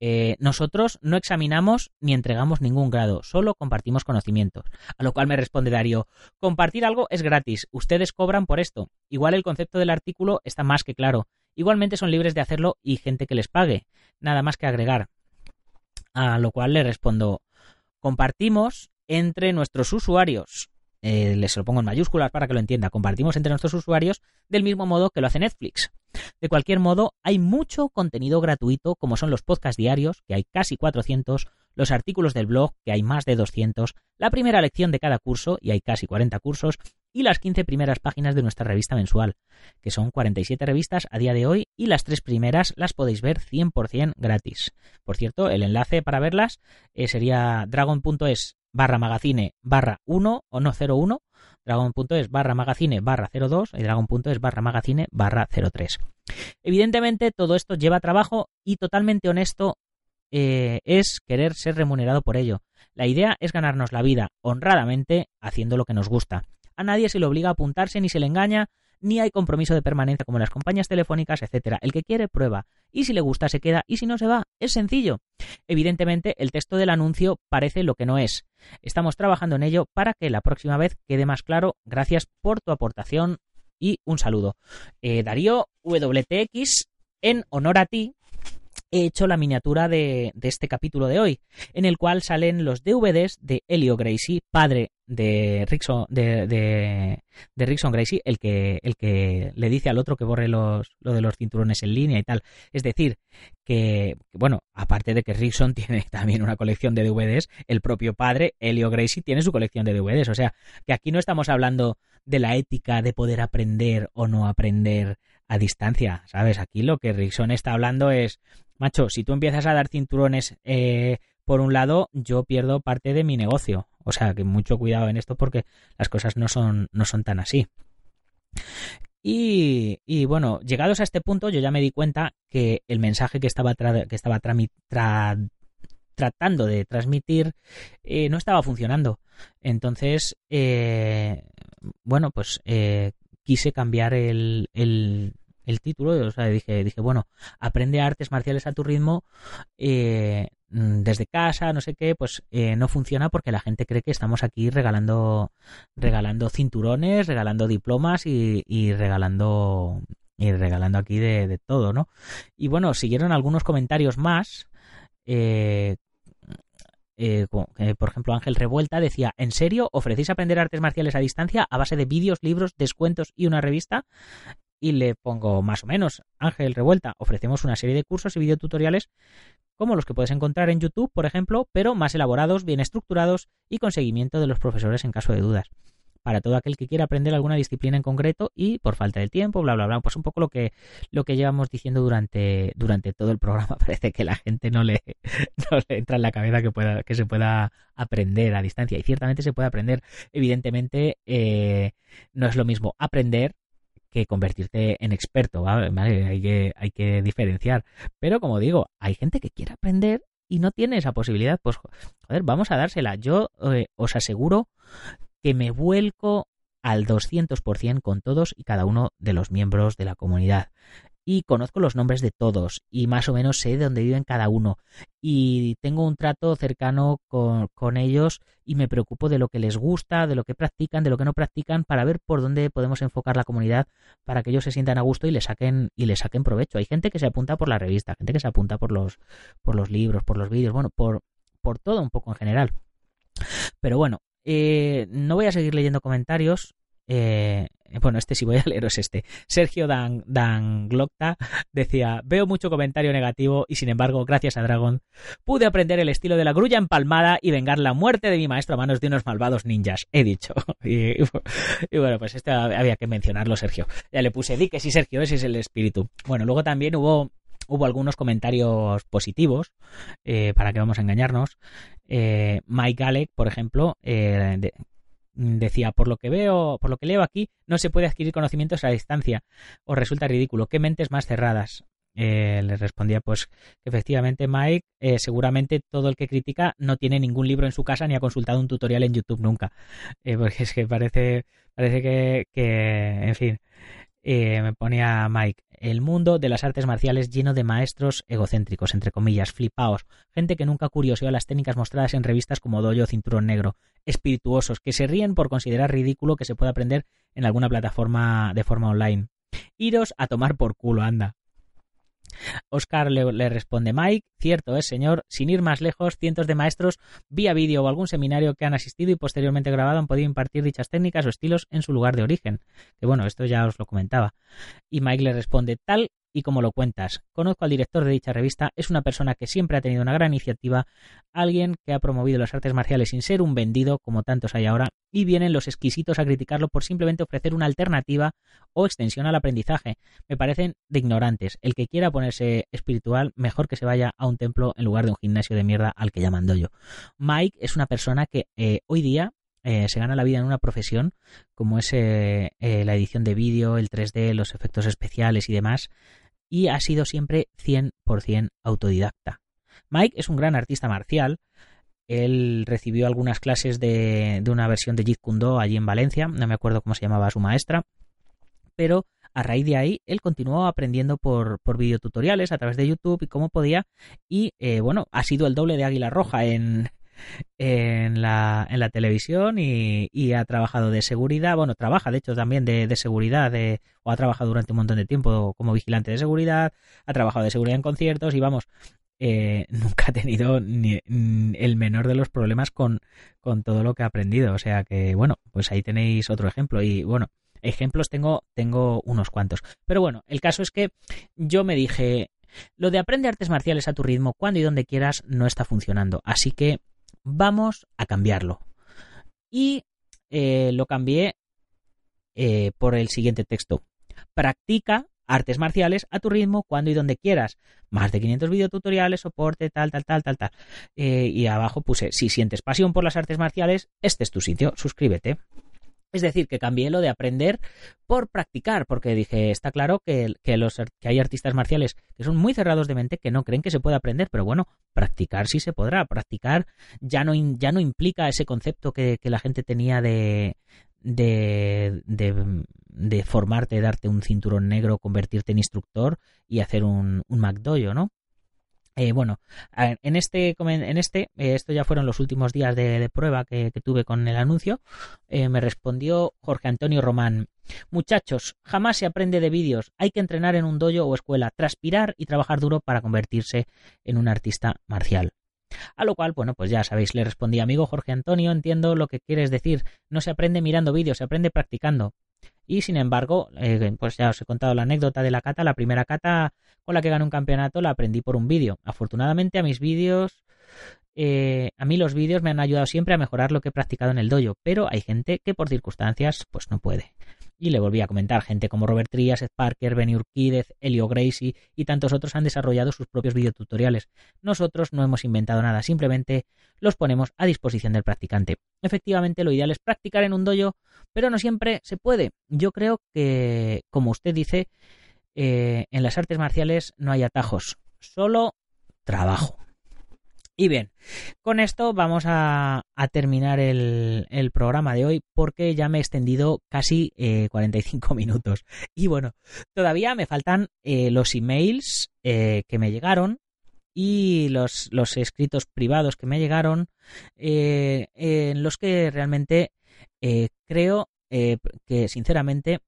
eh, nosotros no examinamos ni entregamos ningún grado, solo compartimos conocimientos. A lo cual me responde Darío, compartir algo es gratis, ustedes cobran por esto. Igual el concepto del artículo está más que claro. Igualmente son libres de hacerlo y gente que les pague. Nada más que agregar. A lo cual le respondo, compartimos entre nuestros usuarios. Eh, les lo pongo en mayúsculas para que lo entienda. Compartimos entre nuestros usuarios del mismo modo que lo hace Netflix. De cualquier modo, hay mucho contenido gratuito, como son los podcasts diarios, que hay casi 400, los artículos del blog, que hay más de 200, la primera lección de cada curso, y hay casi 40 cursos, y las 15 primeras páginas de nuestra revista mensual, que son 47 revistas a día de hoy, y las tres primeras las podéis ver 100% gratis. Por cierto, el enlace para verlas eh, sería dragon.es barra magazine barra 1 o no 01 dragon.es barra magazine barra 02 y dragon.es barra magazine barra 03. Evidentemente todo esto lleva trabajo y totalmente honesto eh, es querer ser remunerado por ello. La idea es ganarnos la vida honradamente haciendo lo que nos gusta. A nadie se le obliga a apuntarse ni se le engaña ni hay compromiso de permanencia como en las compañías telefónicas, etcétera. El que quiere prueba y si le gusta se queda y si no se va, es sencillo. Evidentemente, el texto del anuncio parece lo que no es. Estamos trabajando en ello para que la próxima vez quede más claro. Gracias por tu aportación y un saludo. Eh, Darío WTX, en honor a ti, he hecho la miniatura de, este capítulo de hoy, en el cual salen los DVDs de Elio Gracie, padre de Rickson, de, de, Rickson Gracie, el que, el que le dice al otro que borre los, lo de los cinturones en línea y tal. Es decir, que, bueno, aparte de que Rickson tiene también una colección de DVDs, el propio padre, Elio Gracie, tiene su colección de DVDs. O sea, que aquí no estamos hablando de la ética de poder aprender o no aprender a distancia, ¿sabes? Aquí lo que Rickson está hablando es macho, si tú empiezas a dar cinturones eh, por un lado, yo pierdo parte de mi negocio. O sea, que mucho cuidado en esto porque las cosas no son, no son tan así. Y, y, bueno, llegados a este punto, yo ya me di cuenta que el mensaje que estaba, que estaba tratando de transmitir eh, no estaba funcionando. Entonces, eh, bueno, pues quise cambiar el título, o sea, dije, dije, bueno, aprende artes marciales a tu ritmo eh, mm, desde casa, no sé qué, pues eh, no funciona porque la gente cree que estamos aquí regalando, regalando cinturones, regalando diplomas y, y regalando y regalando aquí de, todo, ¿no? Y bueno, siguieron algunos comentarios más. Eh, por ejemplo, Ángel Revuelta decía, ¿en serio ofrecéis aprender artes marciales a distancia a base de vídeos, libros, descuentos y una revista? Y le pongo más o menos Ángel Revuelta. Ofrecemos una serie de cursos y videotutoriales como los que puedes encontrar en YouTube, por ejemplo, pero más elaborados, bien estructurados y con seguimiento de los profesores en caso de dudas. Para todo aquel que quiera aprender alguna disciplina en concreto y por falta de tiempo, bla, bla, bla. Pues un poco lo que, lo que llevamos diciendo durante, durante todo el programa. Parece que la gente no le, no le entra en la cabeza que, pueda, que se pueda aprender a distancia. Y ciertamente se puede aprender. Evidentemente, eh, no es lo mismo aprender que convertirte en experto, ¿vale? Hay, que, hay que diferenciar. Pero como digo, hay gente que quiere aprender y no tiene esa posibilidad. Pues, joder, vamos a dársela. Yo eh, os aseguro que me vuelco al 200% con todos y cada uno de los miembros de la comunidad y conozco los nombres de todos y más o menos sé de dónde viven cada uno y tengo un trato cercano con, con, ellos y me preocupo de lo que les gusta, de lo que practican, de lo que no practican para ver por dónde podemos enfocar la comunidad para que ellos se sientan a gusto y le saquen y le saquen provecho. Hay gente que se apunta por la revista, gente que se apunta por los por los libros, por los vídeos, bueno, por por todo un poco en general. Pero bueno, eh, no voy a seguir leyendo comentarios. Eh, bueno, este sí voy a leeros este. Sergio Dan, Dan Glocta decía, veo mucho comentario negativo y sin embargo, gracias a Dragon, pude aprender el estilo de la grulla empalmada y vengar la muerte de mi maestro a manos de unos malvados ninjas, he dicho. Y, bueno, pues esto había que mencionarlo, Sergio. Ya le puse, di que sí, Sergio, ese es el espíritu. Bueno, luego también hubo hubo algunos comentarios positivos, eh, para que vamos a engañarnos. Eh, Mike Alec, por ejemplo, eh, Mm, decía, por lo que veo, por lo que leo aquí, no se puede adquirir conocimientos a distancia. o resulta ridículo. ¿Qué mentes más cerradas? Eh, le respondía pues que efectivamente Mike eh, seguramente todo el que critica no tiene ningún libro en su casa ni ha consultado un tutorial en YouTube nunca eh, porque es que parece parece que, que en fin Eh, me ponía Mike, el mundo de las artes marciales lleno de maestros egocéntricos, entre comillas, flipaos, gente que nunca curioseó las técnicas mostradas en revistas como Dojo Cinturón Negro, espirituosos, que se ríen por considerar ridículo que se pueda aprender en alguna plataforma de forma online. Iros a tomar por culo, anda. Oscar le, responde Mike, cierto es, señor, sin ir más lejos, cientos de maestros vía vídeo o algún seminario que han asistido y posteriormente grabado han podido impartir dichas técnicas o estilos en su lugar de origen. Que bueno, esto ya os lo comentaba. Y Mike le responde, tal y como lo cuentas. Conozco al director de dicha revista, es una persona que siempre ha tenido una gran iniciativa, alguien que ha promovido las artes marciales sin ser un vendido, como tantos hay ahora, y vienen los exquisitos a criticarlo por simplemente ofrecer una alternativa o extensión al aprendizaje. Me parecen de ignorantes. El que quiera ponerse espiritual, mejor que se vaya a un templo en lugar de un gimnasio de mierda al que llaman yo. Mike es una persona que eh, hoy día eh, se gana la vida en una profesión como es eh, la edición de vídeo, el 3D, los efectos especiales y demás, y ha sido siempre 100% autodidacta. Mike es un gran artista marcial. Él recibió algunas clases de, una versión de Jeet Kune Do allí en Valencia, no me acuerdo cómo se llamaba su maestra, pero a raíz de ahí él continuó aprendiendo por, por videotutoriales a través de YouTube y cómo podía y eh, bueno, ha sido el doble de Águila Roja en, en la, en la televisión y, ha trabajado de seguridad, bueno, trabaja de hecho también de, de seguridad, o ha trabajado durante un montón de tiempo como vigilante de seguridad, ha trabajado de seguridad en conciertos y vamos, eh, nunca ha tenido ni, el menor de los problemas con, con todo lo que ha aprendido. O sea que, bueno, pues ahí tenéis otro ejemplo. Y bueno, ejemplos tengo, tengo unos cuantos. Pero bueno, el caso es que yo me dije, lo de aprender artes marciales a tu ritmo, cuando y donde quieras, no está funcionando. Así que vamos a cambiarlo. Y eh, lo cambié eh, por el siguiente texto. Practica artes marciales a tu ritmo, cuando y donde quieras. Más de 500 videotutoriales, soporte, tal, tal, tal, tal, tal. Eh, y abajo puse, si sientes pasión por las artes marciales, este es tu sitio, suscríbete. Es decir, que cambié lo de aprender por practicar, porque dije, está claro que, los, que hay artistas marciales que son muy cerrados de mente, que no creen que se puede aprender, pero bueno, practicar sí se podrá. Practicar ya no, ya no implica ese concepto que, la gente tenía de, de, de, formarte, darte un cinturón negro, convertirte en instructor y hacer un, un ¿no? Eh, bueno, en este, en este eh, esto ya fueron los últimos días de, prueba que, tuve con el anuncio, eh, me respondió Jorge Antonio Román. Muchachos, jamás se aprende de vídeos, hay que entrenar en un dojo o escuela, transpirar y trabajar duro para convertirse en un artista marcial. A lo cual, bueno, pues ya sabéis, le respondí, amigo Jorge Antonio, entiendo lo que quieres decir, no se aprende mirando vídeos, se aprende practicando. Y sin embargo, eh, pues ya os he contado la anécdota de la cata. La primera cata con la que gané un campeonato la aprendí por un vídeo. Afortunadamente a mis vídeos, eh, a mí los vídeos me han ayudado siempre a mejorar lo que he practicado en el dojo, pero hay gente que por circunstancias pues no puede. Y le volví a comentar, gente como Robert Trias, Ed Parker, Benny Urquídez, Elio Gracie y tantos otros han desarrollado sus propios videotutoriales. Nosotros no hemos inventado nada, simplemente los ponemos a disposición del practicante. Efectivamente, lo ideal es practicar en un dojo, pero no siempre se puede. Yo creo que, como usted dice, eh, en las artes marciales no hay atajos, solo trabajo. Y bien, con esto vamos a, terminar el, programa de hoy porque ya me he extendido casi 45 eh, minutos. Y bueno, todavía me faltan eh, los emails que me llegaron y los, escritos privados que me llegaron en los que realmente creo que sinceramente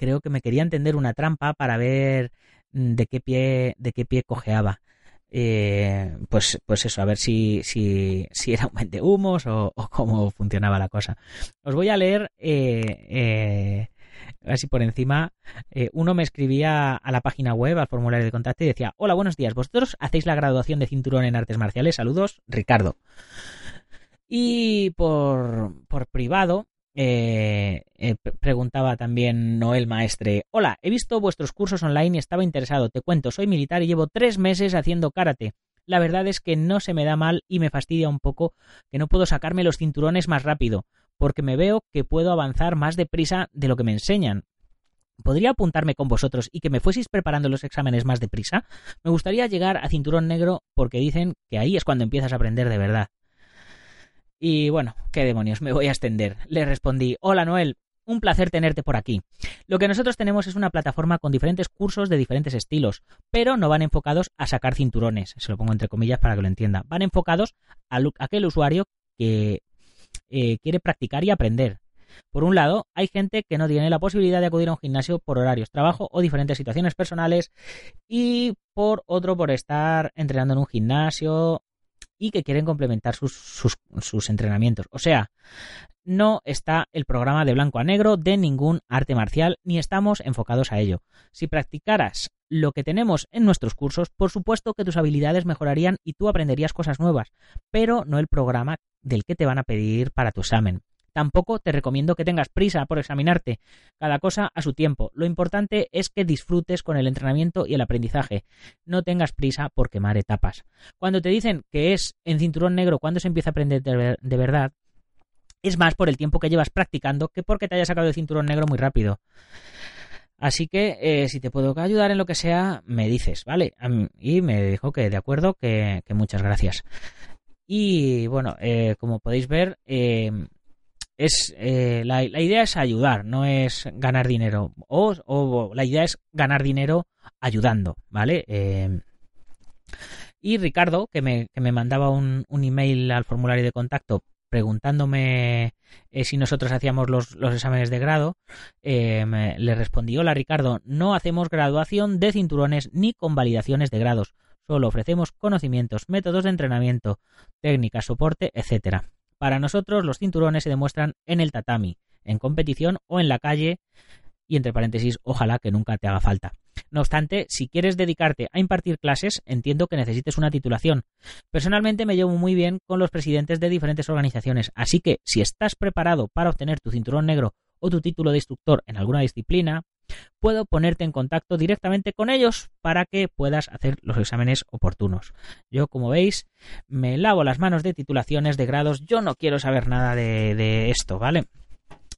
creo que me quería entender una trampa para ver mm, de qué pie de qué pie cojeaba eh, pues, pues eso, a ver si, si, si era un de humos o, cómo funcionaba la cosa. Os voy a leer, eh, eh, así por encima, uno me escribía a la página web, al formulario de contacto y decía, hola, buenos días, vosotros hacéis la graduación de cinturón en artes marciales, saludos, Ricardo. Y por, por privado eh, eh preguntaba también Noel Maestre. Hola, he visto vuestros cursos online y estaba interesado. Te cuento, soy militar y llevo tres meses haciendo karate. La verdad es que no se me da mal y me fastidia un poco que no puedo sacarme los cinturones más rápido, porque me veo que puedo avanzar más deprisa de lo que me enseñan. ¿Podría apuntarme con vosotros y que me fueseis preparando los exámenes más deprisa? Me gustaría llegar a cinturón negro porque dicen que ahí es cuando empiezas a aprender de verdad. Y bueno, qué demonios, me voy a extender. Le respondí, hola Noel, un placer tenerte por aquí. Lo que nosotros tenemos es una plataforma con diferentes cursos de diferentes estilos, pero no van enfocados a sacar cinturones, se lo pongo entre comillas para que lo entienda. Van enfocados a aquel usuario que eh, quiere practicar y aprender. Por un lado, hay gente que no tiene la posibilidad de acudir a un gimnasio por horarios, trabajo o diferentes situaciones personales y por otro por estar entrenando en un gimnasio y que quieren complementar sus, entrenamientos. O sea, no está el programa de blanco a negro de ningún arte marcial ni estamos enfocados a ello. Si practicaras lo que tenemos en nuestros cursos, por supuesto que tus habilidades mejorarían y tú aprenderías cosas nuevas, pero no el programa del que te van a pedir para tu examen. Tampoco te recomiendo que tengas prisa por examinarte, cada cosa a su tiempo. Lo importante es que disfrutes con el entrenamiento y el aprendizaje. No tengas prisa por quemar etapas. Cuando te dicen que es en cinturón negro cuando se empieza a aprender de, verdad, es más por el tiempo que llevas practicando que porque te hayas sacado el cinturón negro muy rápido. Así que eh, si te puedo ayudar en lo que sea, me dices, ¿vale? Y me dijo que de acuerdo, que, muchas gracias. Y bueno, eh, como podéis ver, eh, es eh, la, idea es ayudar, no es ganar dinero. O, la idea es ganar dinero ayudando, ¿vale? Eh, y Ricardo, que me, que me mandaba un, un, email al formulario de contacto preguntándome eh, si nosotros hacíamos los, los exámenes de grado, le respondí, hola Ricardo, no hacemos graduación de cinturones ni convalidaciones de grados, solo ofrecemos conocimientos, métodos de entrenamiento, técnicas, soporte, etcétera. Para nosotros los cinturones se demuestran en el tatami, en competición o en la calle y entre paréntesis, ojalá que nunca te haga falta. No obstante, si quieres dedicarte a impartir clases, entiendo que necesites una titulación. Personalmente me llevo muy bien con los presidentes de diferentes organizaciones, así que si estás preparado para obtener tu cinturón negro o tu título de instructor en alguna disciplina, puedo ponerte en contacto directamente con ellos para que puedas hacer los exámenes oportunos. Yo, como veis, me lavo las manos de titulaciones, de grados, yo no quiero saber nada de, esto, ¿vale?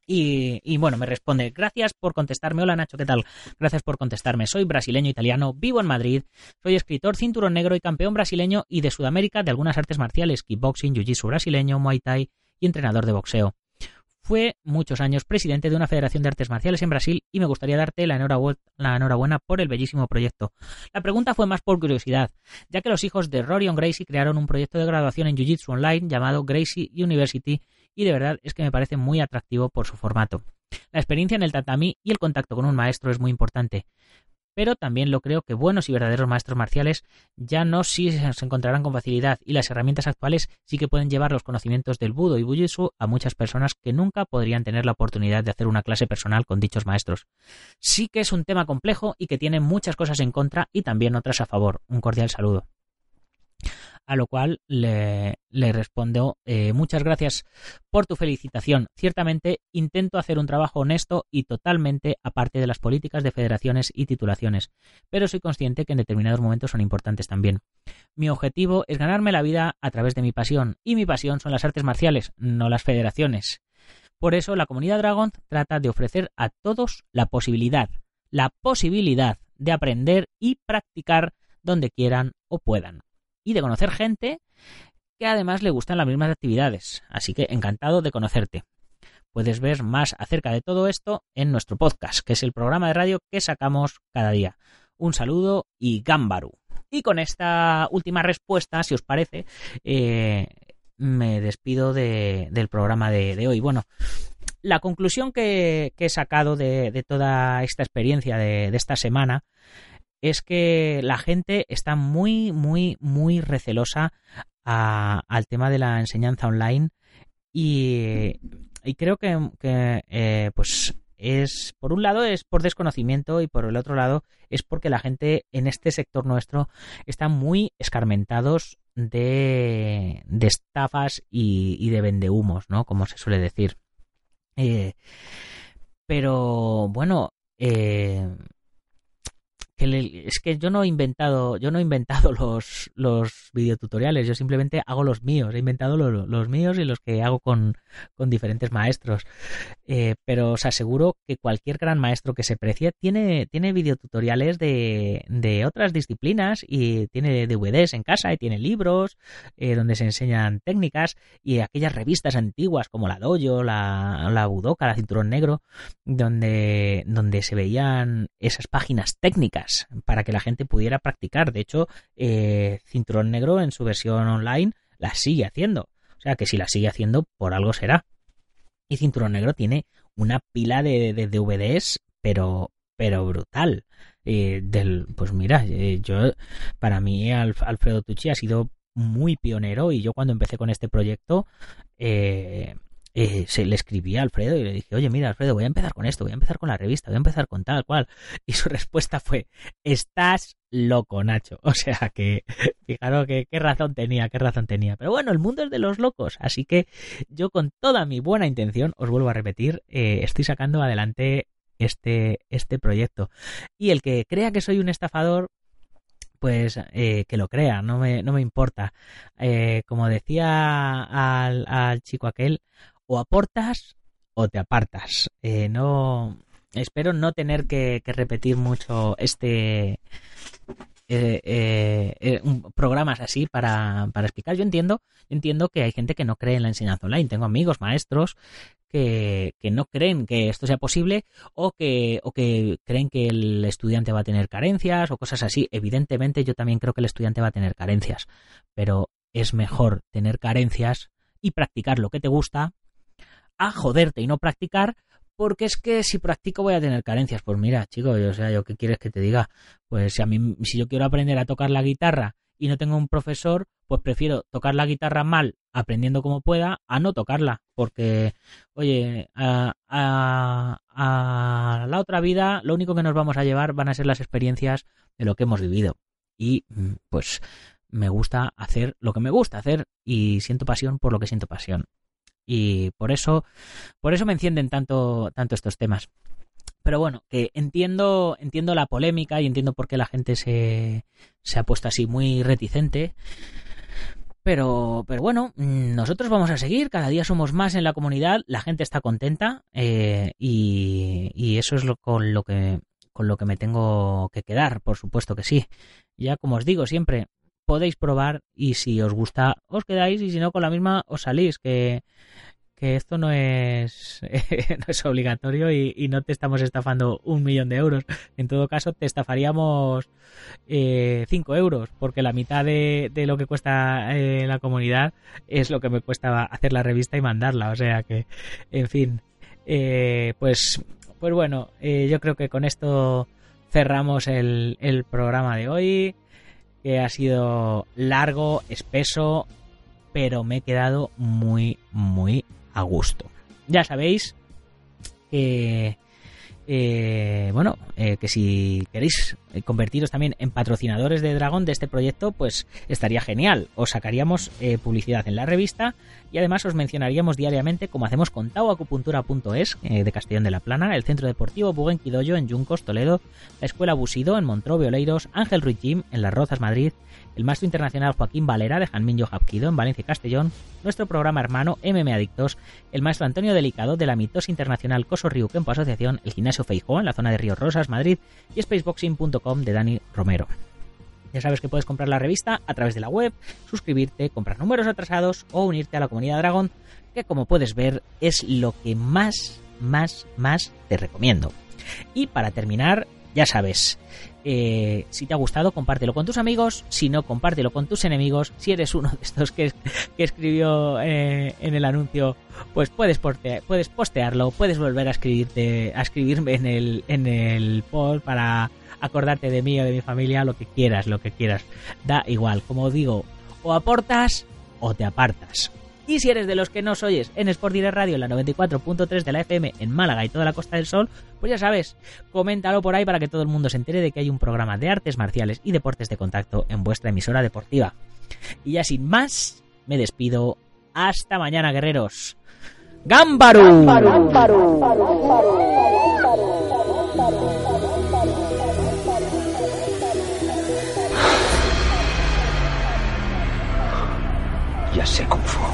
Y, bueno, me responde, gracias por contestarme. Hola Nacho, ¿qué tal? Gracias por contestarme. Soy brasileño italiano, vivo en Madrid, soy escritor, cinturón negro y campeón brasileño y de Sudamérica de algunas artes marciales, kickboxing, jiu-jitsu brasileño, muay thai y entrenador de boxeo. Fue muchos años presidente de una federación de artes marciales en Brasil y me gustaría darte la enhorabuena, por el bellísimo proyecto. La pregunta fue más por curiosidad, ya que los hijos de Rorion Gracie crearon un proyecto de graduación en Jiu-Jitsu Online llamado Gracie University y de verdad es que me parece muy atractivo por su formato. La experiencia en el tatami y el contacto con un maestro es muy importante pero también lo creo que buenos y verdaderos maestros marciales ya no sí se encontrarán con facilidad y las herramientas actuales sí que pueden llevar los conocimientos del Budo y Bujutsu a muchas personas que nunca podrían tener la oportunidad de hacer una clase personal con dichos maestros. Sí que es un tema complejo y que tiene muchas cosas en contra y también otras a favor. Un cordial saludo a lo cual le, le respondió eh, muchas gracias por tu felicitación. Ciertamente intento hacer un trabajo honesto y totalmente aparte de las políticas de federaciones y titulaciones, pero soy consciente que en determinados momentos son importantes también. Mi objetivo es ganarme la vida a través de mi pasión, y mi pasión son las artes marciales, no las federaciones. Por eso la comunidad Dragon trata de ofrecer a todos la posibilidad, la posibilidad de aprender y practicar donde quieran o puedan y de conocer gente que además le gustan las mismas actividades. Así que encantado de conocerte. Puedes ver más acerca de todo esto en nuestro podcast, que es el programa de radio que sacamos cada día. Un saludo y Gambaru. Y con esta última respuesta, si os parece, eh, me despido del programa de, hoy. Bueno, la conclusión que, he sacado de, toda esta experiencia de, esta semana es que la gente está muy, muy, muy recelosa al tema de la enseñanza online y, creo que, eh, pues es por un lado es por desconocimiento y por el otro lado es porque la gente en este sector nuestro está muy escarmentados de, estafas y, de vendehumos, ¿no? Como se suele decir. Eh, pero bueno, eh, es que yo no he inventado, yo no he inventado los, los videotutoriales, yo simplemente hago los míos, he inventado los, los míos y los que hago con, con diferentes maestros. Eh, pero os aseguro que cualquier gran maestro que se precie tiene, tiene videotutoriales de, de otras disciplinas y tiene DVDs en casa y tiene libros eh, donde se enseñan técnicas y aquellas revistas antiguas como la Dojo, la, la Budoka, la Cinturón Negro, donde, donde se veían esas páginas técnicas para que la gente pudiera practicar. De hecho, eh, Cinturón Negro en su versión online la sigue haciendo. O sea que si la sigue haciendo, por algo será. Y Cinturón Negro tiene una pila de, DVDs, pero, pero brutal. Eh, del, pues mira, eh, yo, para mí Alfredo Tucci ha sido muy pionero y yo cuando empecé con este proyecto eh, eh, se le escribí a Alfredo y le dije, oye, mira, Alfredo, voy a empezar con esto, voy a empezar con la revista, voy a empezar con tal cual. Y su respuesta fue, estás loco, Nacho. O sea que, fijaros que qué razón tenía, qué razón tenía. Pero bueno, el mundo es de los locos, así que yo con toda mi buena intención, os vuelvo a repetir, eh, estoy sacando adelante este, este proyecto. Y el que crea que soy un estafador, pues eh, que lo crea, no me, no me importa. como decía al, al, chico aquel, o aportas o te apartas. Eh, no espero no tener que, repetir mucho este eh, eh, programas así para, explicar. Yo entiendo, entiendo que hay gente que no cree en la enseñanza online. Tengo amigos, maestros que, no creen que esto sea posible o que creen que el estudiante va a tener carencias o cosas así. Evidentemente yo también creo que el estudiante va a tener carencias, pero es mejor tener carencias y practicar lo que te gusta a joderte y no practicar porque es que si practico voy a tener carencias. Pues mira, chico, o sea, yo qué quieres que te diga? Pues si a mí si yo quiero aprender a tocar la guitarra y no tengo un profesor, pues prefiero tocar la guitarra mal, aprendiendo como pueda, a no tocarla, porque oye, a, a la otra vida lo único que nos vamos a llevar van a ser las experiencias de lo que hemos vivido. Y mm, pues me gusta hacer lo que me gusta hacer y siento pasión por lo que siento pasión y por eso por eso me encienden tanto tanto estos temas pero bueno que entiendo entiendo la polémica y entiendo por qué la gente se, se ha puesto así muy reticente pero, pero bueno, mm, nosotros vamos a seguir, cada día somos más en la comunidad, la gente está contenta eh, y, y, eso es lo, con, lo que, con lo que me tengo que quedar, por supuesto que sí. Ya como os digo siempre, podéis probar y si os gusta os quedáis y si no con la misma os salís, que, que esto no es, no es obligatorio y, no te estamos estafando un millón de euros. En todo caso, te estafaríamos eh, cinco euros, porque la mitad de, de lo que cuesta eh, la comunidad es lo que me cuesta hacer la revista y mandarla. O sea que, en fin, eh, pues, pues bueno, yo creo que con esto cerramos el, el programa de hoy que ha sido largo, espeso, pero me he quedado muy, muy a gusto. Ya sabéis que eh, bueno, eh, que si queréis convertiros también en patrocinadores de Dragón de este proyecto, pues estaría genial. Os sacaríamos eh, publicidad en la revista y además os mencionaríamos diariamente, como hacemos con tauacupuntura.es de Castellón de la Plana, el Centro Deportivo Buguenquidoyo en Yuncos, Toledo, la Escuela Busido en Montrove, Oleiros, Ángel Ruiz Gym en Las Rozas, Madrid, el maestro internacional Joaquín Valera de Janminho Japquido en Valencia y Castellón, nuestro programa hermano MM Adictos, el maestro Antonio Delicado de la Mitos Internacional Coso Kempo Asociación, el Gimnasio Feijó en la zona de Ríos Rosas, Madrid y spaceboxing.com de Dani Romero. Ya sabes que puedes comprar la revista a través de la web, suscribirte, comprar números atrasados o unirte a la comunidad Dragón, que como puedes ver es lo que más, más, más te recomiendo. Y para terminar, ya sabes, eh, si te ha gustado, compártelo con tus amigos. Si no, compártelo con tus enemigos. Si eres uno de estos que, escribió eh, en el anuncio, pues puedes, puedes postearlo, puedes volver a escribirte, a escribirme en el, en el post para acordarte de mí o de mi familia, lo que quieras, lo que quieras. Da igual, como digo, o aportas o te apartas. Y si eres de los que nos oyes en Sport Direct Radio, en la 94.3 de la FM en Málaga y toda la Costa del Sol, pues ya sabes, coméntalo por ahí para que todo el mundo se entere de que hay un programa de artes marciales y deportes de contacto en vuestra emisora deportiva. Y ya sin más, me despido. Hasta mañana, guerreros. ¡Gámbaru! Ya sé cómo fue.